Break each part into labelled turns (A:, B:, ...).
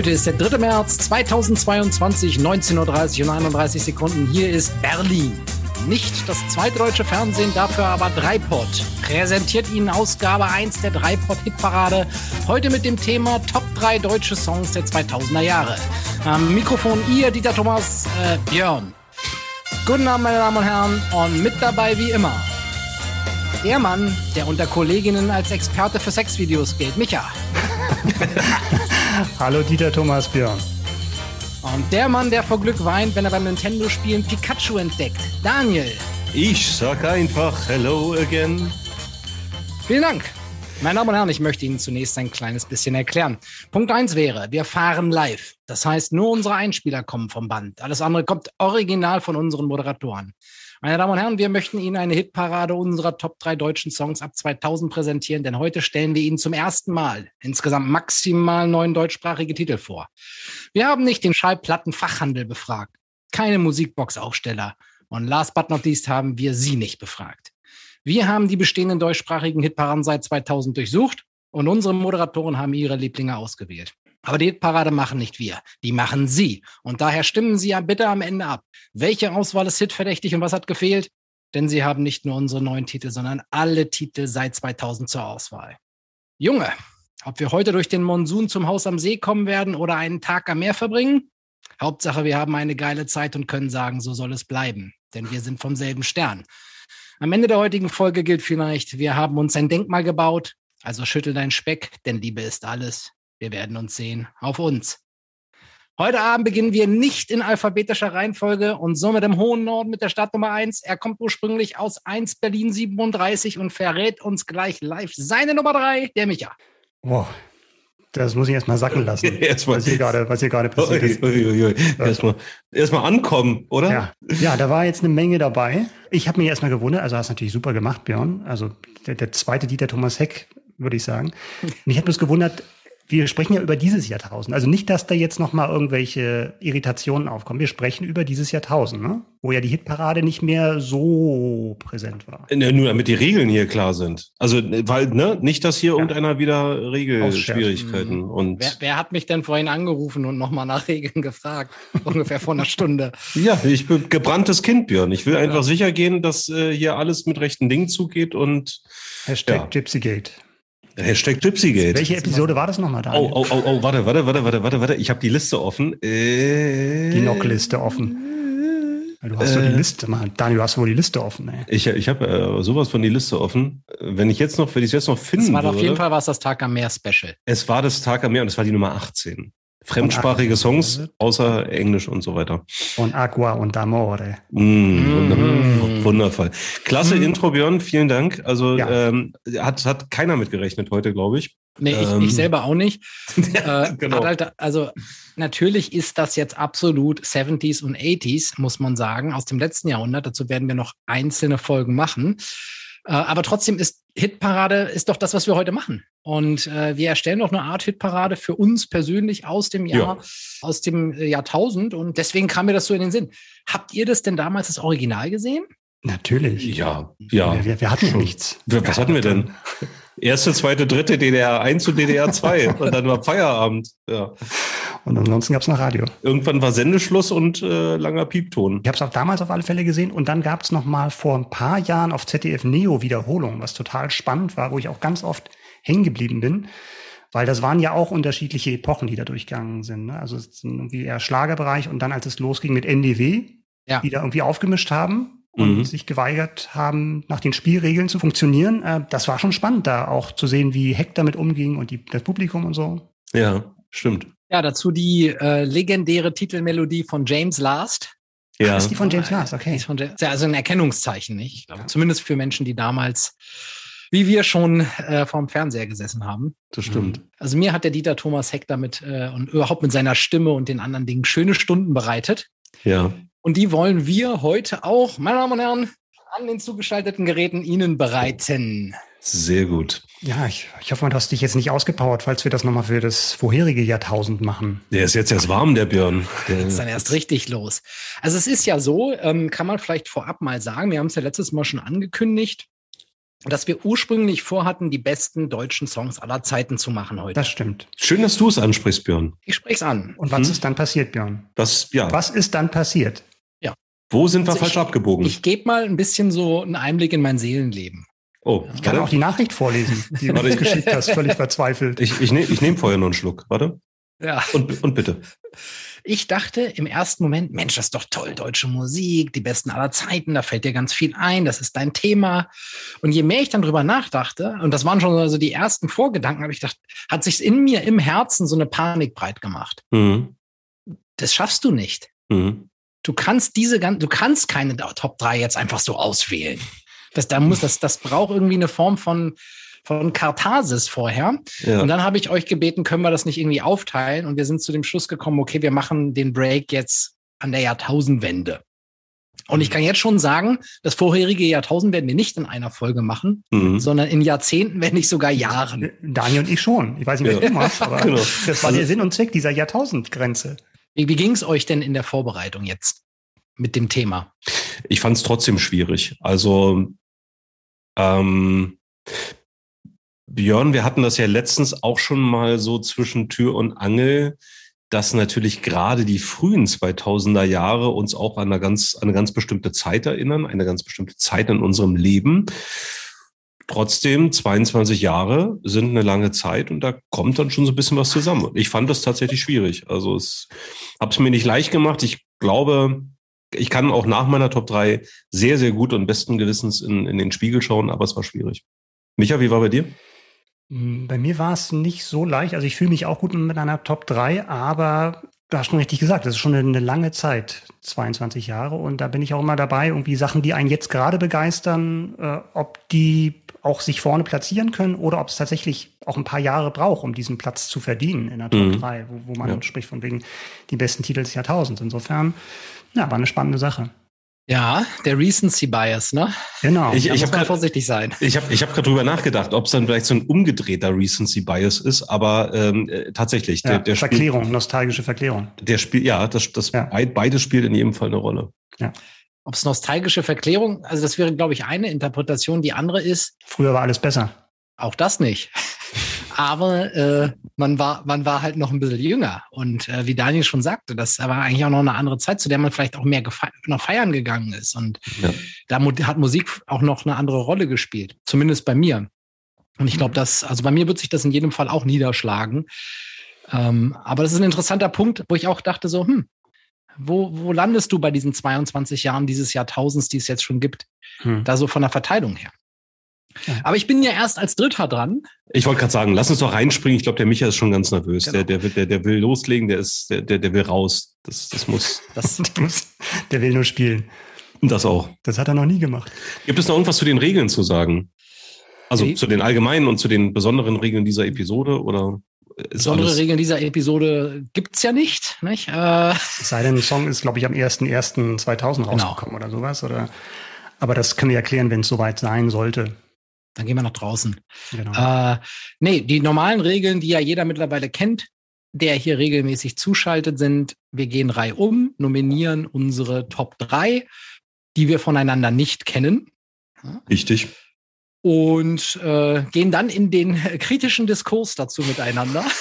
A: Heute ist der 3. März 2022, 19.30 Uhr und 31 Sekunden. Hier ist Berlin. Nicht das zweite deutsche Fernsehen, dafür aber Dreipod. Präsentiert Ihnen Ausgabe 1 der Dreipod-Hitparade. Heute mit dem Thema Top 3 deutsche Songs der 2000er Jahre. Am Mikrofon ihr, Dieter Thomas, äh, Björn. Guten Abend, meine Damen und Herren. Und mit dabei wie immer der Mann, der unter Kolleginnen als Experte für Sexvideos gilt, Micha.
B: Hallo Dieter Thomas Björn.
A: Und der Mann, der vor Glück weint, wenn er beim Nintendo-Spielen Pikachu entdeckt, Daniel.
C: Ich sag einfach Hello again.
A: Vielen Dank. Meine Damen und Herren, ich möchte Ihnen zunächst ein kleines bisschen erklären. Punkt eins wäre, wir fahren live. Das heißt, nur unsere Einspieler kommen vom Band. Alles andere kommt original von unseren Moderatoren. Meine Damen und Herren, wir möchten Ihnen eine Hitparade unserer Top 3 deutschen Songs ab 2000 präsentieren, denn heute stellen wir Ihnen zum ersten Mal insgesamt maximal neun deutschsprachige Titel vor. Wir haben nicht den Schallplattenfachhandel befragt, keine Musikbox-Aufsteller und last but not least haben wir Sie nicht befragt. Wir haben die bestehenden deutschsprachigen Hitparaden seit 2000 durchsucht und unsere Moderatoren haben ihre Lieblinge ausgewählt. Aber die Hitparade machen nicht wir, die machen Sie. Und daher stimmen Sie ja bitte am Ende ab. Welche Auswahl ist hitverdächtig und was hat gefehlt? Denn Sie haben nicht nur unsere neuen Titel, sondern alle Titel seit 2000 zur Auswahl. Junge, ob wir heute durch den Monsun zum Haus am See kommen werden oder einen Tag am Meer verbringen? Hauptsache, wir haben eine geile Zeit und können sagen, so soll es bleiben. Denn wir sind vom selben Stern. Am Ende der heutigen Folge gilt vielleicht, wir haben uns ein Denkmal gebaut, also schüttel dein Speck, denn Liebe ist alles. Wir werden uns sehen. Auf uns. Heute Abend beginnen wir nicht in alphabetischer Reihenfolge und somit im hohen Norden mit der Stadt Nummer 1. Er kommt ursprünglich aus 1 Berlin 37 und verrät uns gleich live seine Nummer 3, der Micha.
B: Boah, das muss ich erstmal sacken lassen. erstmal. Was hier gerade, was hier gerade passiert ist.
C: Erstmal, erstmal ankommen, oder?
B: Ja. ja, da war jetzt eine Menge dabei. Ich habe mich erstmal gewundert, also hast natürlich super gemacht, Björn. Also der, der zweite Dieter Thomas Heck, würde ich sagen. Und ich habe mich gewundert, wir sprechen ja über dieses Jahrtausend. Also nicht, dass da jetzt noch mal irgendwelche Irritationen aufkommen. Wir sprechen über dieses Jahrtausend, ne? wo ja die Hitparade nicht mehr so präsent war.
C: Ne, nur damit die Regeln hier klar sind. Also weil ne, nicht, dass hier ja. irgendeiner wieder Regelschwierigkeiten mhm. und
A: wer, wer, hat mich denn vorhin angerufen und noch mal nach Regeln gefragt? Ungefähr vor einer Stunde.
C: Ja, ich bin gebranntes Kind, Björn. Ich will einfach ja. sicher gehen, dass äh, hier alles mit rechten Dingen zugeht und
B: Hashtag ja. Gypsygate.
C: Hashtag Gypsygate.
B: Welche Episode war das nochmal da?
C: Oh, oh, oh, oh, warte, warte, warte, warte, warte, warte. Ich habe die Liste offen.
B: Äh, die Knockliste offen. Du hast äh, doch die Liste, Mann. Daniel, du hast wohl die Liste offen, ey.
C: Ich, ich habe äh, sowas von die Liste offen. Wenn ich jetzt noch, wenn ich jetzt noch finden
A: Es war
C: würde,
A: auf jeden Fall was das Tag am Meer Special.
C: Es war das Tag am Meer und es war die Nummer 18 fremdsprachige Songs, außer Englisch und so weiter.
B: Von Aqua und Amore.
C: Mm, wundervoll. Klasse mm. Intro, Björn, vielen Dank. Also ja. ähm, hat, hat keiner mitgerechnet heute, glaube ich.
A: Nee, ich, ähm. ich selber auch nicht. äh, genau. halt, also natürlich ist das jetzt absolut 70s und 80s, muss man sagen, aus dem letzten Jahrhundert. Dazu werden wir noch einzelne Folgen machen. Äh, aber trotzdem ist Hitparade ist doch das, was wir heute machen. Und äh, wir erstellen doch eine Art Hitparade für uns persönlich aus dem Jahr, ja. aus dem äh, Jahrtausend. Und deswegen kam mir das so in den Sinn. Habt ihr das denn damals das Original gesehen?
B: Natürlich.
C: Ja, ja.
B: Wir, wir hatten schon. nichts.
C: Was hatten wir denn? Erste, zweite, dritte DDR 1 und DDR 2 und dann war Feierabend. Ja.
B: Und ansonsten gab es noch Radio.
C: Irgendwann war Sendeschluss und äh, langer Piepton.
B: Ich habe es auch damals auf alle Fälle gesehen und dann gab es noch mal vor ein paar Jahren auf ZDF Neo Wiederholung, was total spannend war, wo ich auch ganz oft hängen geblieben bin. Weil das waren ja auch unterschiedliche Epochen, die da durchgegangen sind. Ne? Also irgendwie eher Schlagerbereich und dann, als es losging mit NDW, ja. die da irgendwie aufgemischt haben und mhm. sich geweigert haben, nach den Spielregeln zu funktionieren. Äh, das war schon spannend, da auch zu sehen, wie Heck damit umging und die, das Publikum und so.
C: Ja, stimmt.
A: Ja, dazu die äh, legendäre Titelmelodie von James Last.
B: Ja. Ach, ist die von James Last, okay.
A: Von James, also ein Erkennungszeichen, nicht? Ich glaube, ja. Zumindest für Menschen, die damals, wie wir schon äh, vorm Fernseher gesessen haben.
C: Das stimmt.
A: Also mir hat der Dieter Thomas Heck damit äh, und überhaupt mit seiner Stimme und den anderen Dingen schöne Stunden bereitet.
C: Ja.
A: Und die wollen wir heute auch, meine Damen und Herren, an den zugeschalteten Geräten Ihnen bereiten.
C: Sehr gut.
B: Ja, ich, ich hoffe, du hast dich jetzt nicht ausgepowert, falls wir das nochmal für das vorherige Jahrtausend machen.
C: Der ist jetzt erst warm, der Björn. Der
A: ist dann erst richtig los. Also es ist ja so, ähm, kann man vielleicht vorab mal sagen, wir haben es ja letztes Mal schon angekündigt, dass wir ursprünglich vorhatten, die besten deutschen Songs aller Zeiten zu machen heute.
B: Das stimmt.
C: Schön, dass du es ansprichst, Björn.
A: Ich spreche es an.
B: Und was hm? ist dann passiert, Björn?
C: Das, ja.
B: Was ist dann passiert?
C: Wo sind wir also falsch ich, abgebogen?
A: Ich gebe mal ein bisschen so einen Einblick in mein Seelenleben.
B: Oh, ich kann warte. auch die Nachricht vorlesen, die du uns geschickt hast, völlig verzweifelt.
C: Ich, ich nehme ich nehm vorher noch einen Schluck. Warte.
A: Ja.
C: Und, und bitte.
A: Ich dachte im ersten Moment, Mensch, das ist doch toll, deutsche Musik, die besten aller Zeiten, da fällt dir ganz viel ein, das ist dein Thema. Und je mehr ich dann drüber nachdachte, und das waren schon so die ersten Vorgedanken, habe ich gedacht, hat sich in mir im Herzen so eine Panik breit gemacht. Mhm. Das schaffst du nicht. Mhm. Du kannst diese du kannst keine Top 3 jetzt einfach so auswählen. Das, da muss, das, das braucht irgendwie eine Form von, von Katharsis vorher. Ja. Und dann habe ich euch gebeten, können wir das nicht irgendwie aufteilen? Und wir sind zu dem Schluss gekommen, okay, wir machen den Break jetzt an der Jahrtausendwende. Und ich kann jetzt schon sagen, das vorherige Jahrtausend werden wir nicht in einer Folge machen, mhm. sondern in Jahrzehnten, wenn nicht sogar Jahren.
B: Daniel und ich schon. Ich weiß nicht, wer ja. du machst, aber genau. das war der Sinn und Zweck dieser Jahrtausendgrenze.
A: Wie, wie ging es euch denn in der Vorbereitung jetzt mit dem Thema?
C: Ich fand es trotzdem schwierig. Also ähm, Björn, wir hatten das ja letztens auch schon mal so zwischen Tür und Angel, dass natürlich gerade die frühen 2000er Jahre uns auch an eine ganz, an eine ganz bestimmte Zeit erinnern, eine ganz bestimmte Zeit in unserem Leben. Trotzdem, 22 Jahre sind eine lange Zeit und da kommt dann schon so ein bisschen was zusammen. Ich fand das tatsächlich schwierig. Also es habe es mir nicht leicht gemacht. Ich glaube, ich kann auch nach meiner Top 3 sehr, sehr gut und besten Gewissens in, in den Spiegel schauen, aber es war schwierig. Micha, wie war bei dir?
B: Hm, bei mir war es nicht so leicht. Also ich fühle mich auch gut mit einer Top 3, aber du hast schon richtig gesagt, das ist schon eine lange Zeit, 22 Jahre. Und da bin ich auch immer dabei, irgendwie Sachen, die einen jetzt gerade begeistern, äh, ob die auch sich vorne platzieren können oder ob es tatsächlich auch ein paar Jahre braucht, um diesen Platz zu verdienen in der Top mhm. 3, wo, wo man ja. spricht von wegen die besten Titel des Jahrtausends. Insofern ja, war eine spannende Sache.
A: Ja, der Recency Bias, ne?
B: Genau.
C: Ich, ich habe grad, vorsichtig sein. Ich habe ich hab gerade drüber nachgedacht, ob es dann vielleicht so ein umgedrehter Recency Bias ist, aber ähm, äh, tatsächlich.
B: Der, ja, der Verklärung, spielt, nostalgische Verklärung.
C: Der spielt, ja, das, das ja. beides spielt in jedem Fall eine Rolle.
B: Ja.
A: Ob es nostalgische Verklärung, also das wäre, glaube ich, eine Interpretation. Die andere ist.
B: Früher war alles besser.
A: Auch das nicht. Aber äh, man war, man war halt noch ein bisschen jünger. Und äh, wie Daniel schon sagte, das war eigentlich auch noch eine andere Zeit, zu der man vielleicht auch mehr noch feiern gegangen ist. Und ja. da hat Musik auch noch eine andere Rolle gespielt. Zumindest bei mir. Und ich glaube, dass, also bei mir wird sich das in jedem Fall auch niederschlagen. Ähm, aber das ist ein interessanter Punkt, wo ich auch dachte, so, hm, wo, wo landest du bei diesen 22 Jahren dieses Jahrtausends, die es jetzt schon gibt? Hm. Da so von der Verteilung her. Aber ich bin ja erst als Dritter dran.
C: Ich wollte gerade sagen, lass uns doch reinspringen. Ich glaube, der Micha ist schon ganz nervös. Genau. Der, der, will, der, der will loslegen, der, ist, der, der, der will raus. Das, das muss.
B: Das muss. Der will nur spielen.
C: Das auch.
B: Das hat er noch nie gemacht.
C: Gibt es noch irgendwas zu den Regeln zu sagen? Also okay. zu den allgemeinen und zu den besonderen Regeln dieser Episode oder?
A: Besondere Regeln dieser Episode gibt's ja nicht. nicht? Äh,
B: es sei denn, der Song ist, glaube ich, am 1.1.2000 genau. rausgekommen genau. oder sowas. Oder, aber das können wir erklären, wenn es soweit sein sollte.
A: Dann gehen wir nach draußen. Genau. Äh, nee, die normalen Regeln, die ja jeder mittlerweile kennt, der hier regelmäßig zuschaltet, sind, wir gehen Reihe um, nominieren unsere Top 3, die wir voneinander nicht kennen.
C: Richtig.
A: Und äh, gehen dann in den kritischen Diskurs dazu miteinander.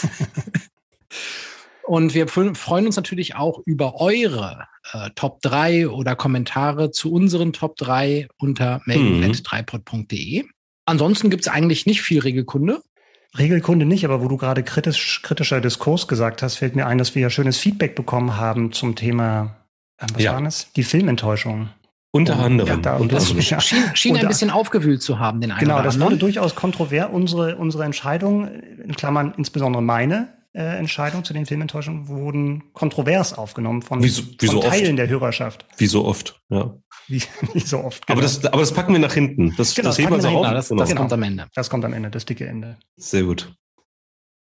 A: Und wir freuen uns natürlich auch über eure äh, Top 3 oder Kommentare zu unseren Top 3 unter mhm. mailnet3pod.de. Ansonsten gibt es eigentlich nicht viel Regelkunde.
B: Regelkunde nicht, aber wo du gerade kritisch, kritischer Diskurs gesagt hast, fällt mir ein, dass wir ja schönes Feedback bekommen haben zum Thema, äh, was ja. war das? Die Filmenttäuschung.
C: Unter anderem. Ja,
A: da, und das also, schien, schien ein bisschen aufgewühlt zu haben, den
B: einen Genau, das wurde durchaus kontrovers. Unsere, unsere Entscheidung, in Klammern insbesondere meine, Musikentscheidungen zu den Filmenttäuschungen wurden kontrovers aufgenommen von,
C: Wie so- wie
B: von
C: so oft.
B: Teilen der Hörerschaft.
C: Wie so oft, ja.
B: Wie, wie so oft.
C: Aber,
B: genau.
C: das, aber das packen wir nach hinten. Das,
B: Genau,
C: das
B: das
C: heben wir so auf.
A: Ja, das,
C: Genau.
A: das
B: Genau.
A: kommt am Ende.
B: das kommt am Ende, das dicke Ende.
C: Sehr gut.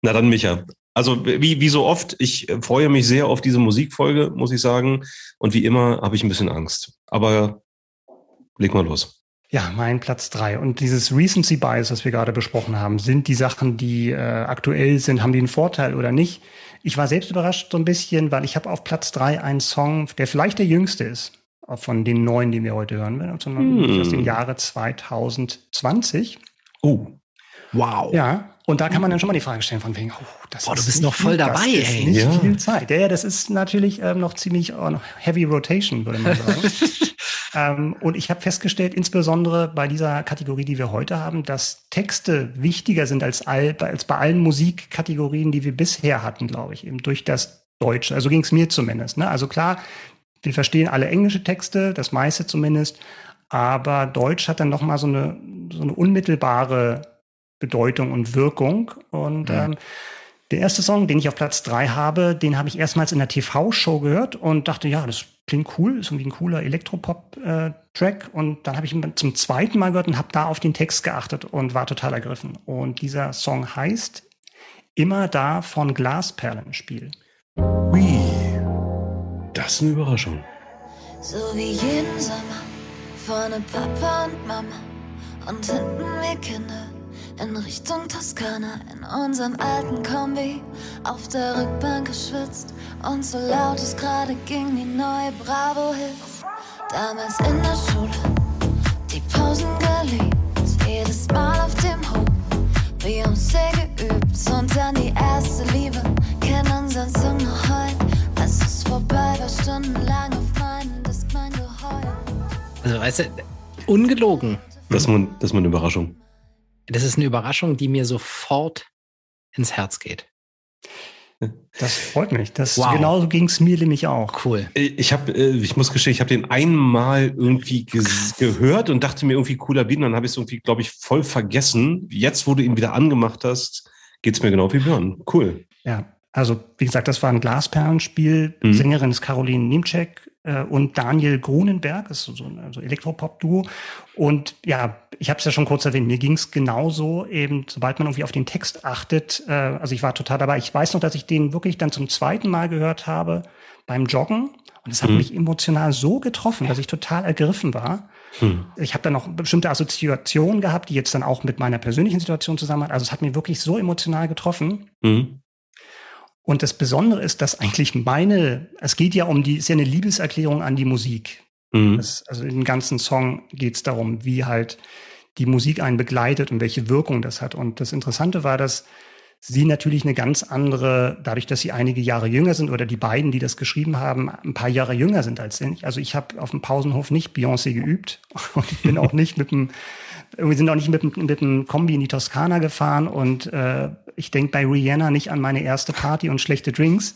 C: Na dann, Micha. Also wie, wie so oft, ich freue mich sehr auf diese Musikfolge, muss ich sagen. Und wie immer habe ich ein bisschen Angst. Aber leg mal los.
B: Ja, mein Platz drei. Und dieses Recency Bias, was wir gerade besprochen haben, sind die Sachen, die äh, aktuell sind, haben die einen Vorteil oder nicht? Ich war selbst überrascht so ein bisschen, weil ich habe auf Platz drei einen Song, der vielleicht der jüngste ist von den neuen, den wir heute hören werden, sondern
C: Hm.
B: aus dem Jahre 2020.
C: Oh.
A: Wow.
B: Ja, und da kann man dann schon mal die Frage stellen von wegen, oh, das
A: Boah, du
B: ist
A: bist
B: nicht
A: noch voll dabei,
B: das ist
A: ey.
B: nicht
C: Ja.
B: viel Zeit. Ja, ja, das ist natürlich ähm, noch ziemlich äh, heavy rotation, würde man sagen. ähm, und ich habe festgestellt, insbesondere bei dieser Kategorie, die wir heute haben, dass Texte wichtiger sind als, all, als bei allen Musikkategorien, die wir bisher hatten, glaube ich, eben durch das Deutsche. Also ging es mir zumindest. Ne? Also klar, wir verstehen alle englische Texte, das meiste zumindest, aber Deutsch hat dann noch mal so eine, so eine unmittelbare Bedeutung und Wirkung. Und
A: Mhm.
B: ähm, der erste Song, den ich auf Platz drei habe, den habe ich erstmals in der TV-Show gehört und dachte, ja, das klingt cool, ist irgendwie ein cooler Elektropop-Track. und dann habe ich ihn zum zweiten Mal gehört und habe da auf den Text geachtet und war total ergriffen. Und dieser Song heißt Immer da von Glasperlenspiel.
C: Ui. Das eine Überraschung.
D: So wie jeden Sommer. Vorne Papa und Mama und hinten wir Kinder. In Richtung Toskana, in unserem alten Kombi. Auf der Rückbank geschwitzt und so laut es gerade ging, die neue Bravo-Hits. Damals in der Schule, die Pausen geliebt. Jedes Mal auf dem Hof, Beyoncé geübt. Und dann die erste Liebe, kennen unseren Song noch
A: Also, weißt du, ungelogen.
C: Das ist, mal, das ist mal eine Überraschung.
A: Das ist eine Überraschung, die mir sofort ins Herz geht.
B: Das freut mich. Das,
A: Wow.
B: Genauso ging es mir nämlich auch.
A: Cool.
C: Ich habe, ich muss gestehen, ich habe den einmal irgendwie gehört und dachte mir irgendwie cooler Beat. Und dann habe ich es irgendwie, glaube ich, voll vergessen. Jetzt, wo du ihn wieder angemacht hast, geht's mir genau wie Björn. Cool.
B: Ja, also wie gesagt, das war ein Glasperlenspiel.
C: Mhm.
B: Sängerin ist Caroline Niemczek äh, und Daniel Grunenberg, das ist so ein also Elektropop-Duo. Und ja, ich habe es ja schon kurz erwähnt, mir ging es genauso eben, sobald man irgendwie auf den Text achtet, äh, also ich war total dabei. Ich weiß noch, dass ich den wirklich dann zum zweiten Mal gehört habe beim Joggen. Und es hat
C: Mhm.
B: mich emotional so getroffen, dass ich total ergriffen war.
C: Hm.
B: Ich habe dann noch bestimmte Assoziationen gehabt, die jetzt dann auch mit meiner persönlichen Situation zusammenhängen. Also es hat mich wirklich so emotional getroffen.
C: Hm.
B: Und das Besondere ist, dass eigentlich meine, es geht ja um die, es ist ja eine Liebeserklärung an die Musik.
C: Hm.
B: Das, also im ganzen Song geht es darum, wie halt die Musik einen begleitet und welche Wirkung das hat. Und das Interessante war, dass sie natürlich eine ganz andere, dadurch, dass sie einige Jahre jünger sind oder die beiden, die das geschrieben haben, ein paar Jahre jünger sind als ich. Also ich habe auf dem Pausenhof nicht Beyoncé geübt und ich bin auch nicht mit dem, wir sind auch nicht mit, mit dem Kombi in die Toskana gefahren und äh, ich denke bei Rihanna nicht an meine erste Party und schlechte Drinks.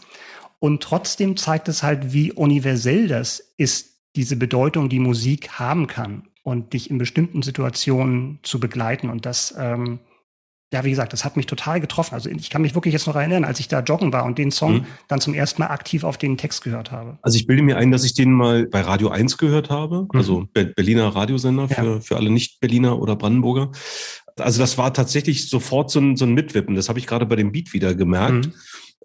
B: Und trotzdem zeigt es halt, wie universell das ist, diese Bedeutung, die Musik haben kann und dich in bestimmten Situationen zu begleiten. Und das, ähm, ja, wie gesagt, das hat mich total getroffen. Also ich kann mich wirklich jetzt noch erinnern, als ich da joggen war und den Song
C: Mhm.
B: dann zum ersten Mal aktiv auf den Text gehört habe.
C: Also ich bilde mir ein, dass ich den mal bei Radio 1 gehört habe,
B: Mhm.
C: also Be Berliner Radiosender
B: Ja.
C: für, für alle Nicht-Berliner oder Brandenburger. Also das war tatsächlich sofort so ein, so ein Mitwippen. Das habe ich gerade bei dem Beat wieder gemerkt.
B: Mhm.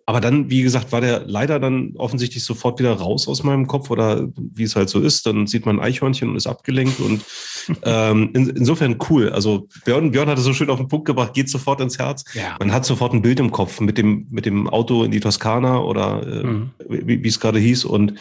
C: Aber dann, wie gesagt, war der leider dann offensichtlich sofort wieder raus aus meinem Kopf oder wie es halt so ist. Dann sieht man ein Eichhörnchen und ist abgelenkt und ähm, in, insofern cool. Also Björn, Björn hatte so schön auf den Punkt gebracht, geht sofort ins Herz.
A: Ja.
C: Man hat sofort ein Bild im Kopf mit dem, mit dem Auto in die Toskana oder äh,
B: Mhm.
C: wie, wie es gerade hieß und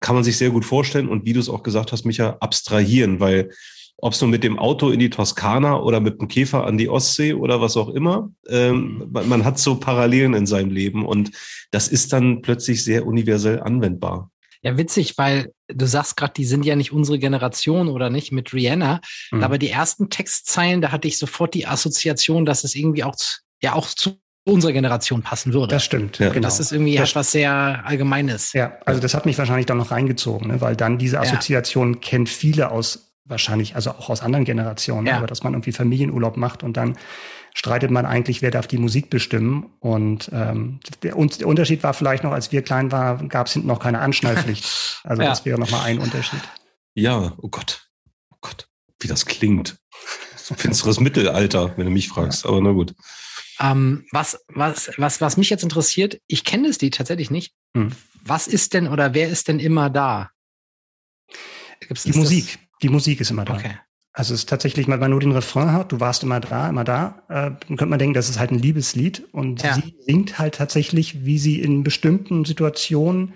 C: kann man sich sehr gut vorstellen und wie du es auch gesagt hast, Micha, abstrahieren, weil ob es nur mit dem Auto in die Toskana oder mit dem Käfer an die Ostsee oder was auch immer, ähm, man, hat so Parallelen in seinem Leben und das ist dann plötzlich sehr universell anwendbar.
A: Ja, witzig, weil du sagst gerade, die sind ja nicht unsere Generation oder nicht mit Rihanna.
B: Mhm.
A: Aber die ersten Textzeilen, da hatte ich sofort die Assoziation, dass es irgendwie auch, zu, ja, auch zu unserer Generation passen würde.
B: Das stimmt.
C: Ja.
B: Genau.
A: Das ist irgendwie
B: Das-
A: etwas sehr Allgemeines.
B: Ja, also das hat mich wahrscheinlich dann noch reingezogen, ne? weil dann diese Assoziation kennt viele aus wahrscheinlich, also auch aus anderen Generationen,
A: Ja.
B: aber dass man irgendwie Familienurlaub macht und dann streitet man eigentlich, wer darf die Musik bestimmen. Und ähm, der, und der Unterschied war vielleicht noch, als wir klein waren, gab es hinten noch keine Anschnallpflicht. Also
A: Ja.
B: das wäre nochmal ein Unterschied.
C: Ja, oh Gott. Oh Gott, wie das klingt. So finsteres Mittelalter, wenn du mich fragst. Aber na gut.
A: Ähm, was, was, was, was mich jetzt interessiert, ich kenne das Lied tatsächlich nicht.
B: Hm.
A: Was ist denn oder wer ist denn immer da? Gibt's,
B: Die Musik, die Musik ist immer da.
A: Okay.
B: Also es ist tatsächlich, weil man nur den Refrain hat, du warst immer da, immer da, äh, dann könnte man denken, das ist halt ein Liebeslied. Und
A: Ja.
B: sie singt halt tatsächlich, wie sie in bestimmten Situationen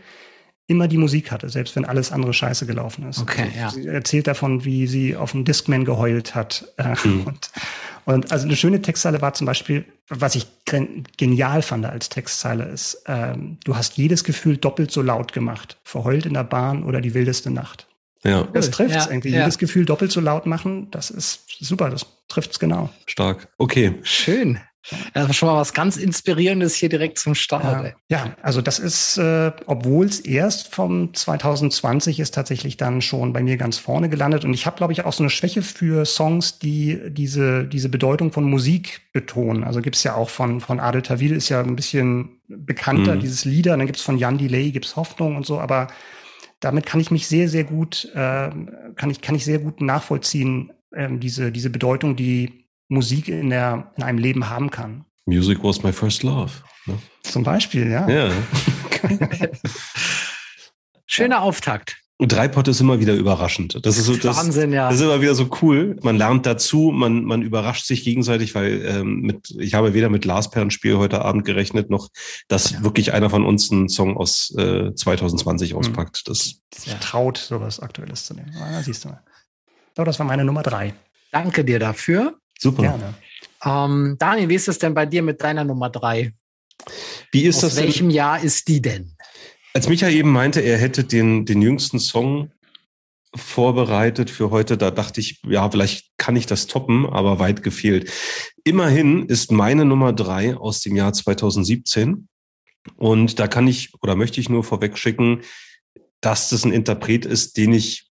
B: immer die Musik hatte, selbst wenn alles andere scheiße gelaufen ist.
A: Okay,
B: also,
A: ja.
B: Sie erzählt davon, wie sie auf dem Discman geheult hat. Äh,
C: Mhm.
B: und, und also eine schöne Textzeile war zum Beispiel, was ich gen- genial fand als Textzeile ist, ähm, du hast jedes Gefühl doppelt so laut gemacht. Verheult in der Bahn oder die wildeste Nacht.
C: Ja,
B: Das trifft
A: Ja,
B: irgendwie.
A: ja.
B: Jedes Gefühl doppelt so laut machen, das ist super, das trifft's genau.
C: stark. Okay.
A: Schön. Das war schon mal was ganz Inspirierendes hier direkt zum Start.
B: Ja, ja also das ist, äh, obwohl es erst vom 2020 ist, tatsächlich dann schon bei mir ganz vorne gelandet. Und ich habe, glaube ich, auch so eine Schwäche für Songs, die diese, diese Bedeutung von Musik betonen. Also gibt's ja auch von, von Adel Tawil, ist ja ein bisschen bekannter,
C: Mhm.
B: dieses Lieder. Und dann gibt's von Jan Delay, gibt's Hoffnung und so. Aber damit kann ich mich sehr, sehr gut, äh, kann ich, kann ich sehr gut nachvollziehen, ähm, diese, diese Bedeutung, die Musik in der, in einem Leben haben kann.
C: Music was my first love. Ne?
B: Zum Beispiel, ja.
C: Ja.
A: Schöner Auftakt.
C: Und Dreipot ist immer wieder überraschend. Das ist so, das,
A: Wahnsinn, ja.
C: Das ist immer wieder so cool. Man lernt dazu, man, man überrascht sich gegenseitig, weil ähm, mit, ich habe weder mit Lars Perrenspiel heute Abend gerechnet, noch dass wirklich einer von uns einen Song aus äh, 2020 auspackt. Das
B: sich traut, sowas Aktuelles zu nehmen. Ah, siehst du mal. So, das war meine Nummer drei.
A: Danke dir dafür.
C: super.
B: Gerne.
A: Ähm, Daniel, wie ist es denn bei dir mit deiner Nummer drei?
C: Wie ist
A: Aus
C: das denn?
A: welchem Jahr ist die denn?
C: Als Micha eben meinte, er hätte den, den jüngsten Song vorbereitet für heute, da dachte ich, ja, vielleicht kann ich das toppen, aber weit gefehlt. Immerhin ist meine Nummer drei aus dem Jahr 2017. Und da kann ich oder möchte ich nur vorweg schicken, dass das ein Interpret ist, den ich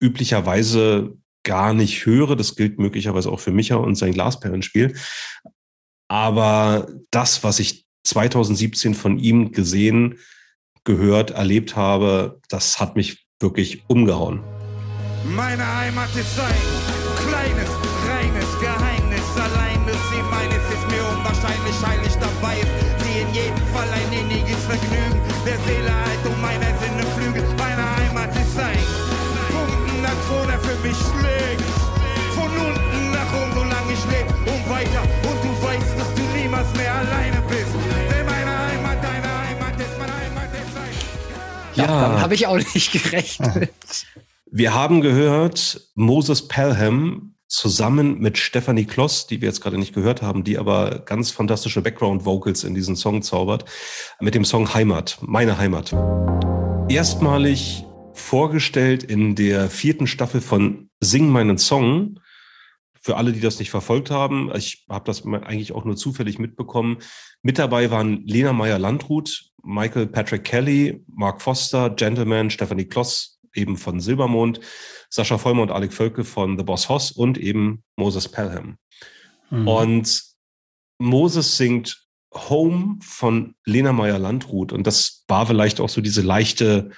C: üblicherweise gar nicht höre. Das gilt möglicherweise auch für Micha und sein Glasperlenspiel. Aber das, was ich 2017 von ihm gesehen, gehört, erlebt habe, das hat mich wirklich umgehauen.
E: Meine Heimat ist ein
A: Damit habe ich auch nicht gerechnet.
C: Wir haben gehört Moses Pelham zusammen mit Stephanie Kloss, die wir jetzt gerade nicht gehört haben, die aber ganz fantastische Background-Vocals in diesen Song zaubert, mit dem Song Heimat, meine Heimat. Erstmalig vorgestellt in der vierten Staffel von Sing meinen Song. Für alle, die das nicht verfolgt haben, ich habe das eigentlich auch nur zufällig mitbekommen. Mit dabei waren Lena Meyer-Landrut, Michael Patrick Kelly, Mark Foster, Gentleman, Stephanie Kloss, eben von Silbermond, Sascha Vollmer und Alec Völke von The Boss Hoss und eben Moses Pelham.
B: Mhm.
C: Und Moses singt Home von Lena Meyer-Landrut. Und das war vielleicht auch so diese leichte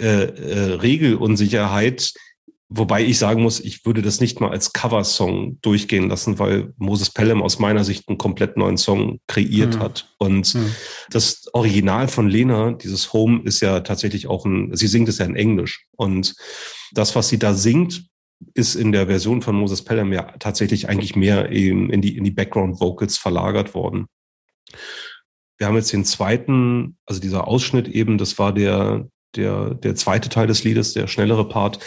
C: äh, äh, Regelunsicherheit, wobei ich sagen muss, ich würde das nicht mal als Coversong durchgehen lassen, weil Moses Pelham aus meiner Sicht einen komplett neuen Song kreiert
B: Mhm.
C: hat. Und
B: Mhm.
C: das Original von Lena, dieses Home, ist ja tatsächlich auch ein, sie singt es ja in Englisch. Und das, was sie da singt, ist in der Version von Moses Pelham ja tatsächlich eigentlich mehr eben in die, in die Background Vocals verlagert worden. Wir haben jetzt den zweiten, also dieser Ausschnitt eben, das war der, der, der zweite Teil des Liedes, der schnellere Part.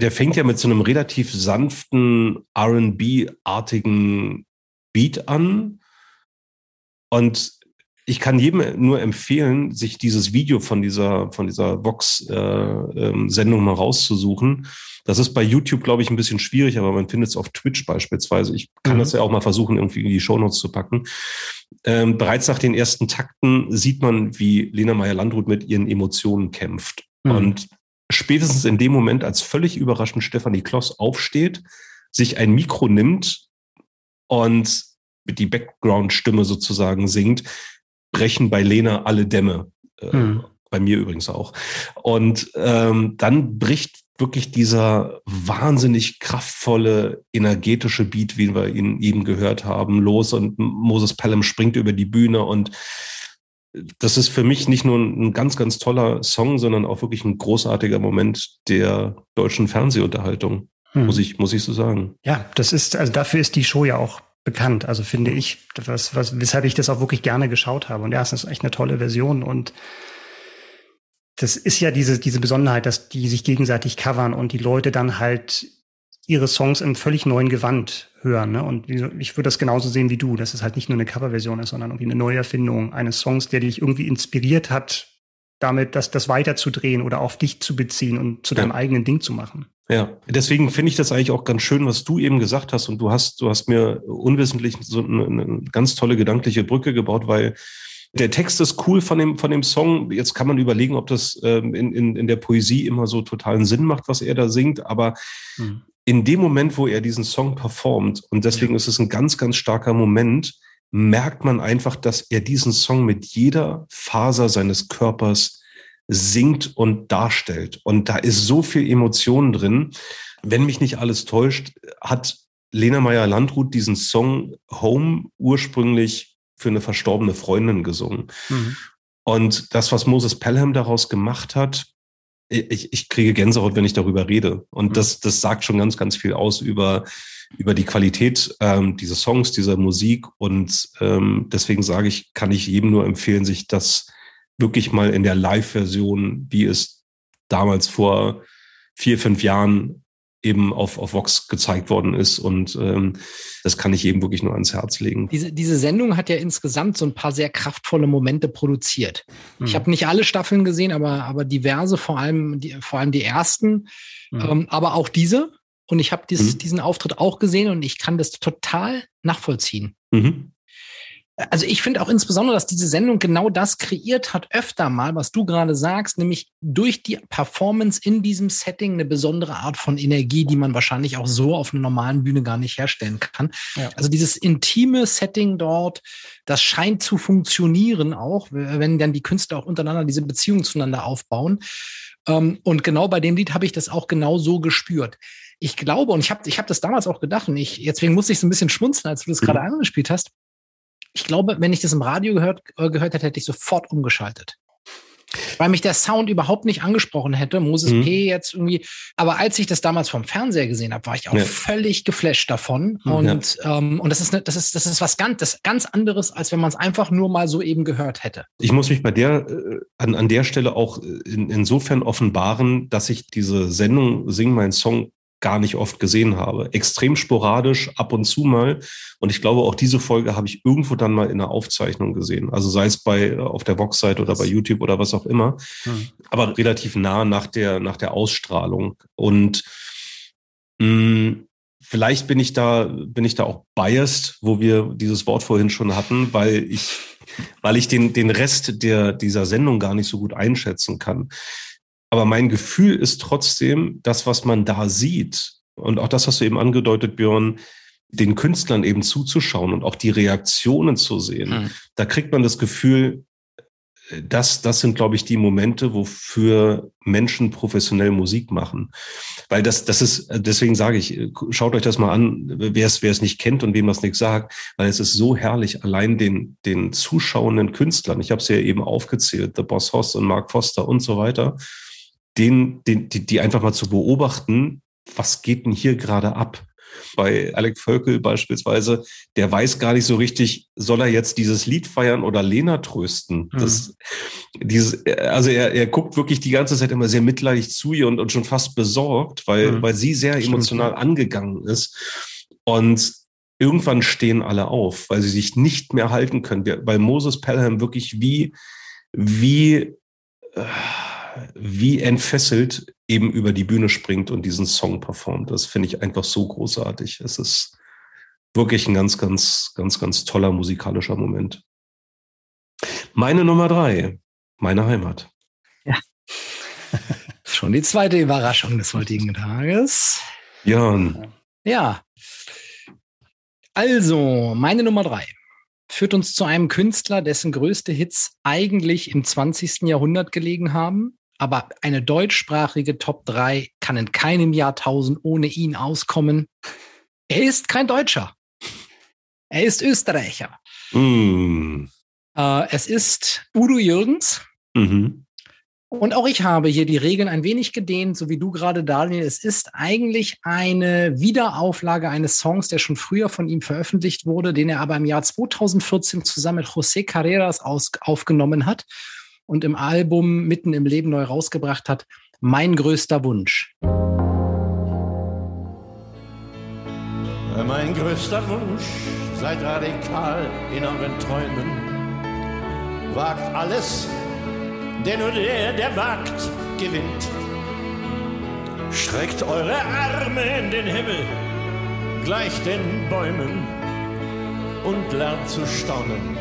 C: Der fängt ja mit so einem relativ sanften R&B-artigen Beat an. Und ich kann jedem nur empfehlen, sich dieses Video von dieser, von dieser Vox-Sendung mal rauszusuchen. Das ist bei YouTube, glaube ich, ein bisschen schwierig, aber man findet es auf Twitch beispielsweise. Ich kann
B: Mhm.
C: das ja auch mal versuchen, irgendwie in die Shownotes zu packen. Ähm, bereits nach den ersten Takten sieht man, wie Lena Meyer-Landrut mit ihren Emotionen kämpft.
B: Mhm.
C: Und spätestens in dem Moment, als völlig überraschend Stefanie Kloss aufsteht, sich ein Mikro nimmt und die Background-Stimme sozusagen singt, brechen bei Lena alle Dämme. Äh, hm. Bei mir übrigens auch. Und ähm, dann bricht wirklich dieser wahnsinnig kraftvolle, energetische Beat, wie wir ihn eben gehört haben, los und Moses Pelham springt über die Bühne und das ist für mich nicht nur ein ganz, ganz toller Song, sondern auch wirklich ein großartiger Moment der deutschen Fernsehunterhaltung, hm. muss ich, muss ich so sagen.
B: Ja, das ist, also dafür ist die Show ja auch bekannt, also finde ich, was, was, weshalb ich das auch wirklich gerne geschaut habe. Und ja, es ist echt eine tolle Version und das ist ja diese, diese Besonderheit, dass die sich gegenseitig covern und die Leute dann halt ihre Songs im völlig neuen Gewand hören. Ne? Und ich würde das genauso sehen wie du, dass es halt nicht nur eine Coverversion ist, sondern irgendwie eine Neuerfindung eines Songs, der dich irgendwie inspiriert hat, damit das, das weiterzudrehen oder auf dich zu beziehen und zu deinem eigenen Ding zu machen.
C: Ja, deswegen finde ich das eigentlich auch ganz schön, was du eben gesagt hast. Und du hast, du hast mir unwissentlich so eine, eine ganz tolle gedankliche Brücke gebaut, weil der Text ist cool von dem, von dem Song. Jetzt kann man überlegen, ob das ähm, in, in, in der Poesie immer so totalen Sinn macht, was er da singt. Aber mhm. In dem Moment, wo er diesen Song performt, und deswegen ist es ein ganz, ganz starker Moment, merkt man einfach, dass er diesen Song mit jeder Faser seines Körpers singt und darstellt. Und da ist so viel Emotion drin. Wenn mich nicht alles täuscht, hat Lena Meyer-Landrut diesen Song Home ursprünglich für eine verstorbene Freundin gesungen. Mhm. Und das, was Moses Pelham daraus gemacht hat, ich, ich kriege Gänsehaut, wenn ich darüber rede. Und mhm. das, das sagt schon ganz, ganz viel aus über, über die Qualität ähm, dieser Songs, dieser Musik. Und ähm, deswegen sage ich, kann ich jedem nur empfehlen, sich das wirklich mal in der Live-Version, wie es damals vor vier, fünf Jahren eben auf, auf Vox gezeigt worden ist. Und ähm, das kann ich eben wirklich nur ans Herz legen.
A: Diese, diese Sendung hat ja insgesamt so ein paar sehr kraftvolle Momente produziert. Mhm. Ich habe nicht alle Staffeln gesehen, aber, aber diverse, vor allem die, vor allem die ersten, mhm. ähm, aber auch diese. Und ich habe mhm. diesen Auftritt auch gesehen und ich kann das total nachvollziehen. Mhm also ich finde auch insbesondere, dass diese Sendung genau das kreiert hat, öfter mal, was du gerade sagst, nämlich durch die Performance in diesem Setting eine besondere Art von Energie, die man wahrscheinlich auch so auf einer normalen Bühne gar nicht herstellen kann. Ja. Also dieses intime Setting dort, das scheint zu funktionieren auch, wenn dann die Künstler auch untereinander diese Beziehung zueinander aufbauen. Ähm, und genau bei dem Lied habe ich das auch genau so gespürt. Ich glaube, und ich habe ich hab das damals auch gedacht, und ich, deswegen musste ich so ein bisschen schmunzeln, als du das mhm. gerade angespielt hast ich glaube, wenn ich das im Radio gehört, äh, gehört hätte, hätte ich sofort umgeschaltet. Weil mich der Sound überhaupt nicht angesprochen hätte, Moses mhm. P. jetzt irgendwie. Aber als ich das damals vom Fernseher gesehen habe, war ich auch ja. völlig geflasht davon. Mhm, und, ja. ähm, und das ist, ne, das ist, das ist was ganz, das ganz anderes, als wenn man es einfach nur mal so eben gehört hätte.
C: Ich muss mich bei der, äh, an, an der Stelle auch in, insofern offenbaren, dass ich diese Sendung Sing mein Song gar nicht oft gesehen habe. Extrem sporadisch, ab und zu mal. Und ich glaube, auch diese Folge habe ich irgendwo dann mal in der Aufzeichnung gesehen. Also sei es bei äh, auf der Vox-Seite oder bei YouTube oder was auch immer. Mhm. Aber relativ nah nach der, nach der Ausstrahlung. Und mh, hm, vielleicht bin ich da, bin ich da auch biased, wo wir dieses Wort vorhin schon hatten, weil ich, weil ich den, den Rest der, dieser Sendung gar nicht so gut einschätzen kann. Aber mein Gefühl ist trotzdem, das, was man da sieht, und auch das hast du eben angedeutet, Björn, den Künstlern eben zuzuschauen und auch die Reaktionen zu sehen. Mhm. Da kriegt man das Gefühl, das, das sind, glaube ich, die Momente, wofür Menschen professionell Musik machen. Weil das, das ist, deswegen sage ich, schaut euch das mal an, wer es, wer es nicht kennt und wem das nichts sagt, weil es ist so herrlich, allein den, den zuschauenden Künstlern, ich habe es ja eben aufgezählt, The Boss Hoss und Mark Foster und so weiter, den, den, die, die einfach mal zu beobachten, was geht denn hier gerade ab? Bei Alec Völkel beispielsweise, der weiß gar nicht so richtig, soll er jetzt dieses Lied feiern oder Lena trösten? Mhm. Das, dieses, also er, er guckt wirklich die ganze Zeit immer sehr mitleidig zu ihr und, und schon fast besorgt, weil, mhm. weil sie sehr emotional Stimmt. angegangen ist. Und irgendwann stehen alle auf, weil sie sich nicht mehr halten können. Weil Moses Pelham wirklich wie, wie, äh, wie entfesselt eben über die Bühne springt und diesen Song performt. Das finde ich einfach so großartig. Es ist wirklich ein ganz, ganz, ganz, ganz toller musikalischer Moment. Meine Nummer drei, meine Heimat.
A: Ja. Schon die zweite Überraschung des heutigen Tages.
C: Björn.
A: Ja. Also, meine Nummer drei führt uns zu einem Künstler, dessen größte Hits eigentlich im 20. Jahrhundert gelegen haben. Aber eine deutschsprachige Top 3 kann in keinem Jahrtausend ohne ihn auskommen. Er ist kein Deutscher. Er ist Österreicher.
C: Mm.
A: Äh, es ist Udo Jürgens.
C: Mhm.
A: Und auch ich habe hier die Regeln ein wenig gedehnt, so wie du gerade, Daniel. Es ist eigentlich eine Wiederauflage eines Songs, der schon früher von ihm veröffentlicht wurde, den er aber im Jahr 2014 zusammen mit José Carreras aus, aufgenommen hat und im Album Mitten im Leben neu rausgebracht hat. Mein größter Wunsch.
F: Mein größter Wunsch, seid radikal in euren Träumen. Wagt alles, denn nur der, der wagt, gewinnt. Streckt eure Arme in den Himmel, gleich den Bäumen, und lernt zu staunen,